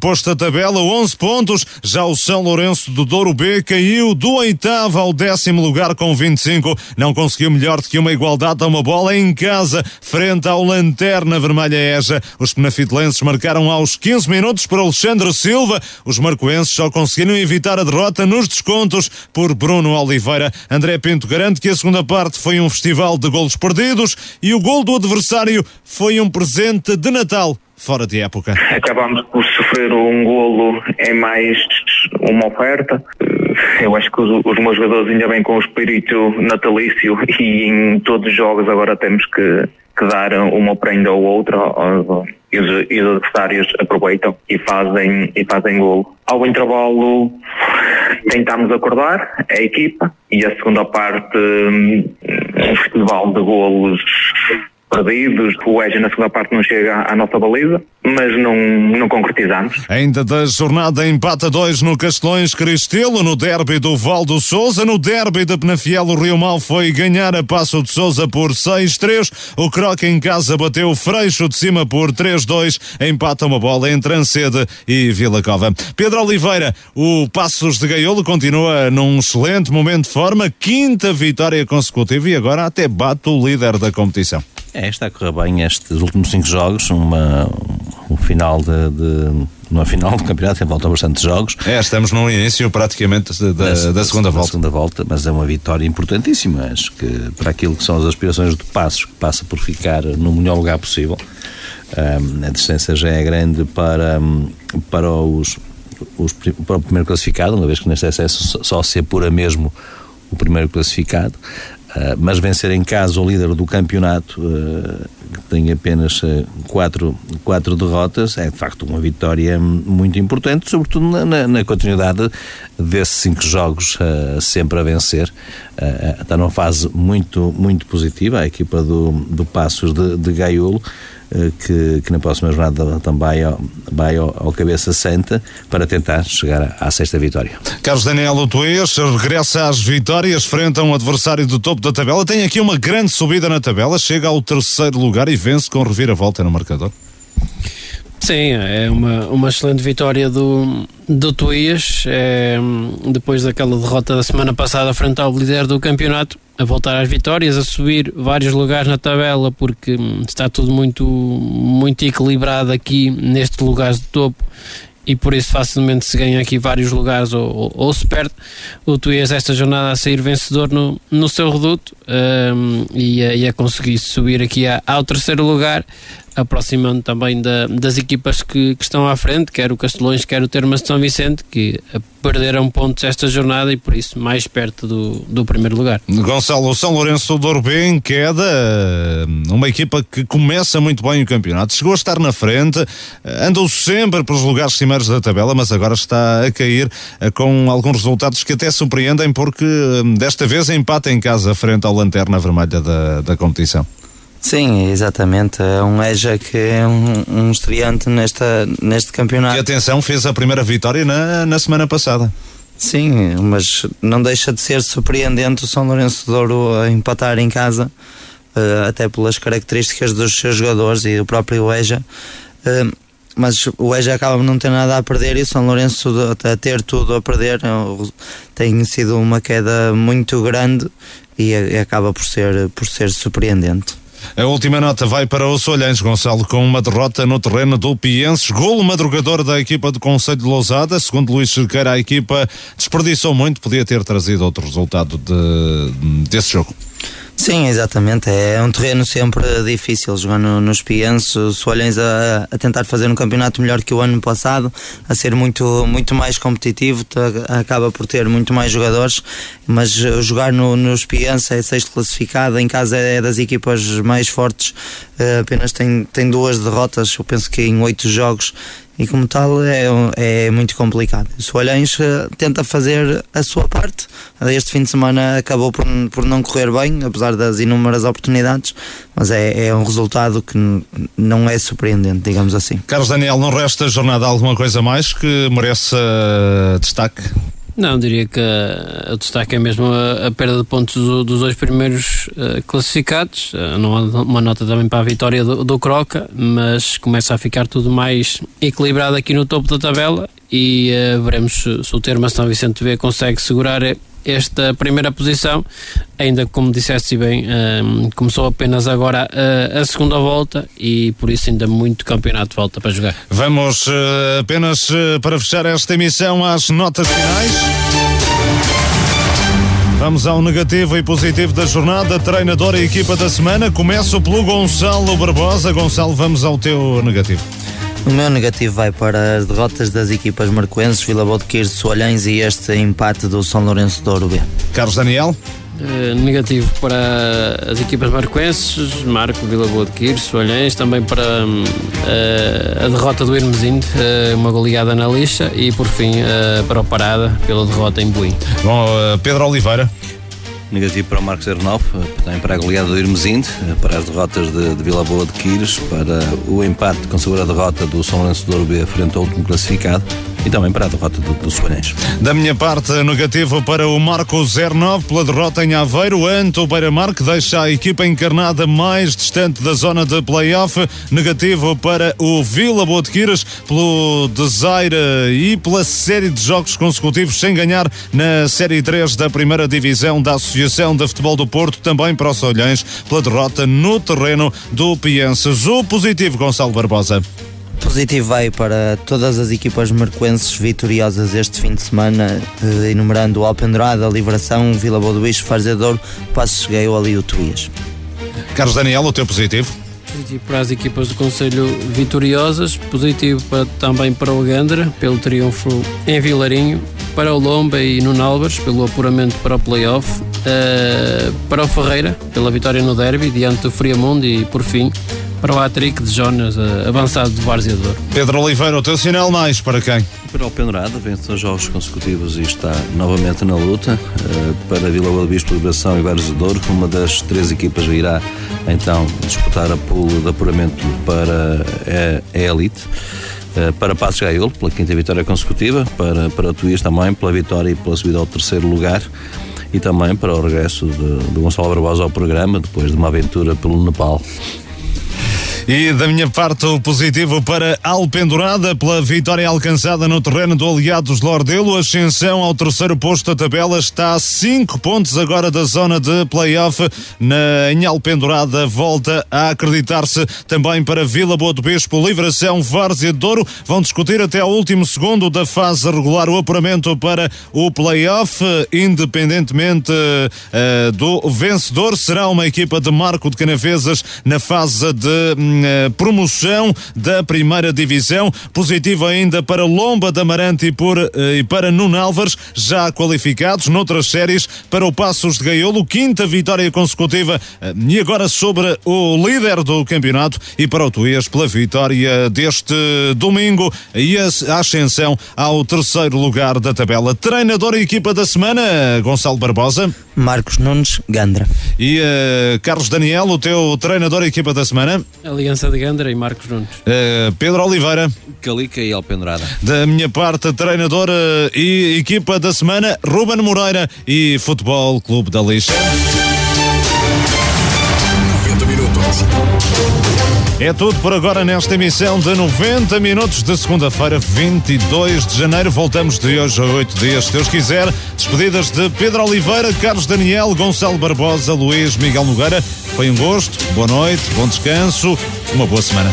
[SPEAKER 1] posto da tabela, 11 pontos. Já o São Lourenço do Douro B caiu do oitavo ao décimo lugar com 25. Não conseguiu melhor do que uma igualdade a uma bola em casa, frente ao Lanterna Vermelha Eja. Os penafitelenses marcaram aos 15 minutos por Alexandre Silva. Os marcoenses só conseguiram evitar a derrota nos descontos por Bruno Oliveira. André Pinto garante que a segunda parte foi um festival de golos perdidos e o gol do adversário foi um presente de Natal fora de época.
[SPEAKER 21] Acabámos por sofrer um golo em mais uma oferta. Eu acho que os, os meus jogadores ainda bem com o espírito natalício e em todos os jogos agora temos que, que dar uma prenda ou outra e os, os adversários aproveitam e fazem, e fazem golo. Ao intervalo tentámos acordar a equipa e a segunda parte um, um festival de golos perdidos. O Eja na segunda parte não chega à nossa baliza, mas não, não concretizamos.
[SPEAKER 1] Ainda da jornada empata 2 no Castelões Cristelo, no derby do Valdo Souza, no derby da Penafiel o Rio Mal foi ganhar a Passo de Souza por 6-3, o Croque em casa bateu Freixo de cima por 3-2, empata uma bola entre Ancede e Vila Cova. Pedro Oliveira, o Passos de Gaiolo continua num excelente momento de forma, quinta vitória consecutiva e agora até bate o líder da competição.
[SPEAKER 7] É, está a correr bem estes últimos cinco jogos, uma, um final de, de final do campeonato, faltam bastante jogos.
[SPEAKER 1] É, estamos no início praticamente da, da, da segunda volta.
[SPEAKER 7] Da segunda volta, mas é uma vitória importantíssima. Acho que para aquilo que são as aspirações do Passos, que passa por ficar no melhor lugar possível, um, a distância já é grande para, para, os, os, para o primeiro classificado, uma vez que neste acesso só se apura mesmo o primeiro classificado. Uh, mas vencer em casa o líder do campeonato, uh, que tem apenas uh, quatro, quatro derrotas, é de facto uma vitória muito importante, sobretudo na, na continuidade desses cinco jogos sempre a vencer. está numa fase muito, muito positiva a equipa do, do Passos de, de Gaiolo. Que, que, na próxima jornada também vai ao, ao, cabeça santa para tentar chegar à, à sexta vitória.
[SPEAKER 1] Carlos Daniel Otuês regressa às vitórias frente a um adversário do topo da tabela. Tem aqui uma grande subida na tabela, chega ao terceiro lugar e vence com reviravolta no marcador.
[SPEAKER 6] Sim, é uma, uma excelente vitória do, do Tuías, é, depois daquela derrota da semana passada frente ao líder do campeonato, a voltar às vitórias, a subir vários lugares na tabela, porque está tudo muito, muito equilibrado aqui nestes lugares de topo e por isso facilmente se ganha aqui vários lugares ou, ou, ou se perde. O Tuías esta jornada a sair vencedor no, no seu reduto um, e, a, e a conseguir subir aqui a, ao terceiro lugar aproximando também da, das equipas que, que, estão à frente, quer o Castelões, quer o Termas de São Vicente, que perderam pontos esta jornada e por isso mais perto do, do primeiro lugar.
[SPEAKER 1] Gonçalo, São Lourenço do em queda, uma equipa que começa muito bem o campeonato, chegou a estar na frente, andou sempre pelos lugares cimeiros da tabela, mas agora está a cair eh, com alguns resultados que até surpreendem porque desta vez empata em casa frente ao Lanterna Vermelha da, da competição.
[SPEAKER 12] Sim, exatamente. É um EJA que é um, um estreante nesta, neste campeonato.
[SPEAKER 1] E atenção, fez a primeira vitória na, na semana passada.
[SPEAKER 12] Sim, mas não deixa de ser surpreendente o São Lourenço de Douro a empatar em casa, uh, até pelas características dos seus jogadores e do próprio EJA. Uh, mas o EJA acaba por não ter nada a perder e o São Lourenço a ter tudo a perder. É tem sido uma queda muito grande e acaba por ser, por ser surpreendente.
[SPEAKER 1] A última nota vai para o Solhães, Gonçalo, com uma derrota no terreno do Pienses. Golo madrugador da equipa do Conselho de Lousada. Segundo Luís Cerqueira, a equipa desperdiçou muito, podia ter trazido outro resultado de, desse jogo.
[SPEAKER 12] Sim, exatamente. É um terreno sempre difícil. Jogando nos Pienses. O Soalhães a, a, tentar fazer um campeonato melhor que o ano passado, a ser muito, muito mais competitivo, acaba por ter muito mais jogadores, mas jogar no, nos Pienses é sexto classificado, em casa é das equipas mais fortes, eh, apenas tem, tem duas derrotas, eu penso que em oito jogos e como tal é, é muito complicado. O Soalhães eh, tenta fazer a sua parte. Este fim de semana acabou por, por não correr bem, apesar das inúmeras oportunidades, mas é, é um resultado que não é surpreendente, digamos assim.
[SPEAKER 1] Carlos Daniel, não resta jornada alguma coisa mais que mereça destaque?
[SPEAKER 6] Não, diria que o destaque é mesmo a, a perda de pontos do, dos dois primeiros uh, classificados. Uh, não uma nota também para a vitória do, do, Croca, mas começa a ficar tudo mais equilibrado aqui no topo da tabela e uh, veremos se, se o Terma São Vicente V consegue segurar esta primeira posição, ainda como disseste bem, um, começou apenas agora a, a, segunda volta e por isso ainda muito campeonato volta para jogar.
[SPEAKER 1] Vamos uh, apenas uh, para fechar esta emissão às notas finais. Vamos ao negativo e positivo da jornada. Treinador e equipa da semana. Começo pelo Gonçalo Barbosa. Gonçalo, vamos ao teu negativo.
[SPEAKER 12] O meu negativo vai para as derrotas das equipas marcoenses, Vila Boa de Quires, Soalhães e este empate do São Lourenço de Ouro B.
[SPEAKER 1] Carlos Daniel?
[SPEAKER 6] Uh, negativo para as equipas marcoenses, Marco, Vila Boa de Quires, Soalhães, também para uh, a derrota do Hermesinde, uh, uma goleada na lixa e por fim para o Parada pela derrota em Buim.
[SPEAKER 1] Bom, Pedro Oliveira
[SPEAKER 7] negativo para o Marcos 09, também para a goleada do Irmesinde, para as derrotas de, de Vila Boa de Quires, para o empate com segura derrota do São Lourenço do B frente ao último classificado e também para a derrota do, do Soarense.
[SPEAKER 1] Da minha parte, negativo para o Marco 09 pela derrota em Aveiro. Anto Beira-Mar, que deixa a equipa encarnada mais distante da zona de play-off. Negativo para o Vila Boa de Quires pelo desaire e pela série de jogos consecutivos sem ganhar na Série 3 da primeira divisão da Associação de Futebol do Porto. Também para os Olhães pela derrota no terreno do Pienses. O positivo, Gonçalo Barbosa.
[SPEAKER 12] Positivo vai para todas as equipas marcoenses vitoriosas este fim de semana, enumerando o Alpendurada, Livração, Vila Boa do Bicho, Farzedor, Passos Cheguei ali o Tuías.
[SPEAKER 1] Carlos Daniel, o teu positivo?
[SPEAKER 6] Positivo para as equipas do Conselho vitoriosas, positivo para, também para o Gandra, pelo triunfo em Vilarinho, para o Lomba e no Nalvas, pelo apuramento para o playoff, uh, para o Ferreira, pela vitória no derby, diante do Friamundo e, por fim, para o Atric de Jonas, uh, avançado de Varzeador.
[SPEAKER 1] Pedro Oliveira, o teu sinal mais para quem?
[SPEAKER 7] Para o Pendrada, vence dois jogos consecutivos e está novamente na luta. Uh, para Vila Boa de Bispo, Liberação e Varzeador, uma das três equipas irá então disputar a pulo de apuramento para a, Elite. Uh, para Passos Gaiolo, pela quinta vitória consecutiva, para, para o Tuís também, pela vitória e pela subida ao terceiro lugar e também para o regresso de, de Gonçalo Barbosa ao programa, depois de uma aventura pelo Nepal.
[SPEAKER 1] E da minha parte, o positivo para Alpendurada pela vitória alcançada no terreno do Aliados Lordelo. Ascensão ao terceiro posto da tabela está a 5 pontos agora da zona de playoff. Na, em Alpendurada volta a acreditar-se também para Vila Boa do Bispo, Livração, Várzea de Douro. Vão discutir até ao último segundo da fase regular o apuramento para o playoff. Independentemente uh, do vencedor, será uma equipa de Marco de Canavesas na fase de hum, eh, promoção da primeira divisão. Positivo ainda para Lomba da Amarante e, por, eh, e para Nuno Álvares, já qualificados noutras séries para o Passos de Gaiolo, quinta vitória consecutiva eh, e agora sobre o líder do campeonato e para o Tuías pela vitória deste domingo e a ascensão ao terceiro lugar da tabela. Treinador e equipa da semana, Gonçalo Barbosa.
[SPEAKER 12] Marcos Nunes Gandra.
[SPEAKER 1] E uh, Carlos Daniel, o teu treinador e equipa da semana?
[SPEAKER 6] Aliança de Gandra e Marcos Nunes.
[SPEAKER 1] Uh, Pedro Oliveira.
[SPEAKER 7] Calica e Alpendrada.
[SPEAKER 1] Da minha parte, treinador e equipa da semana, Ruben Moreira e Futebol Clube da Lixa. 90 minutos. É tudo por agora nesta emissão de 90 minutos de segunda-feira, 22 de janeiro. Voltamos de hoje a oito dias, se Deus quiser. Despedidas de Pedro Oliveira, Carlos Daniel, Gonçalo Barbosa, Luís Miguel Nogueira. Foi um gosto, boa noite, bom descanso, uma boa semana.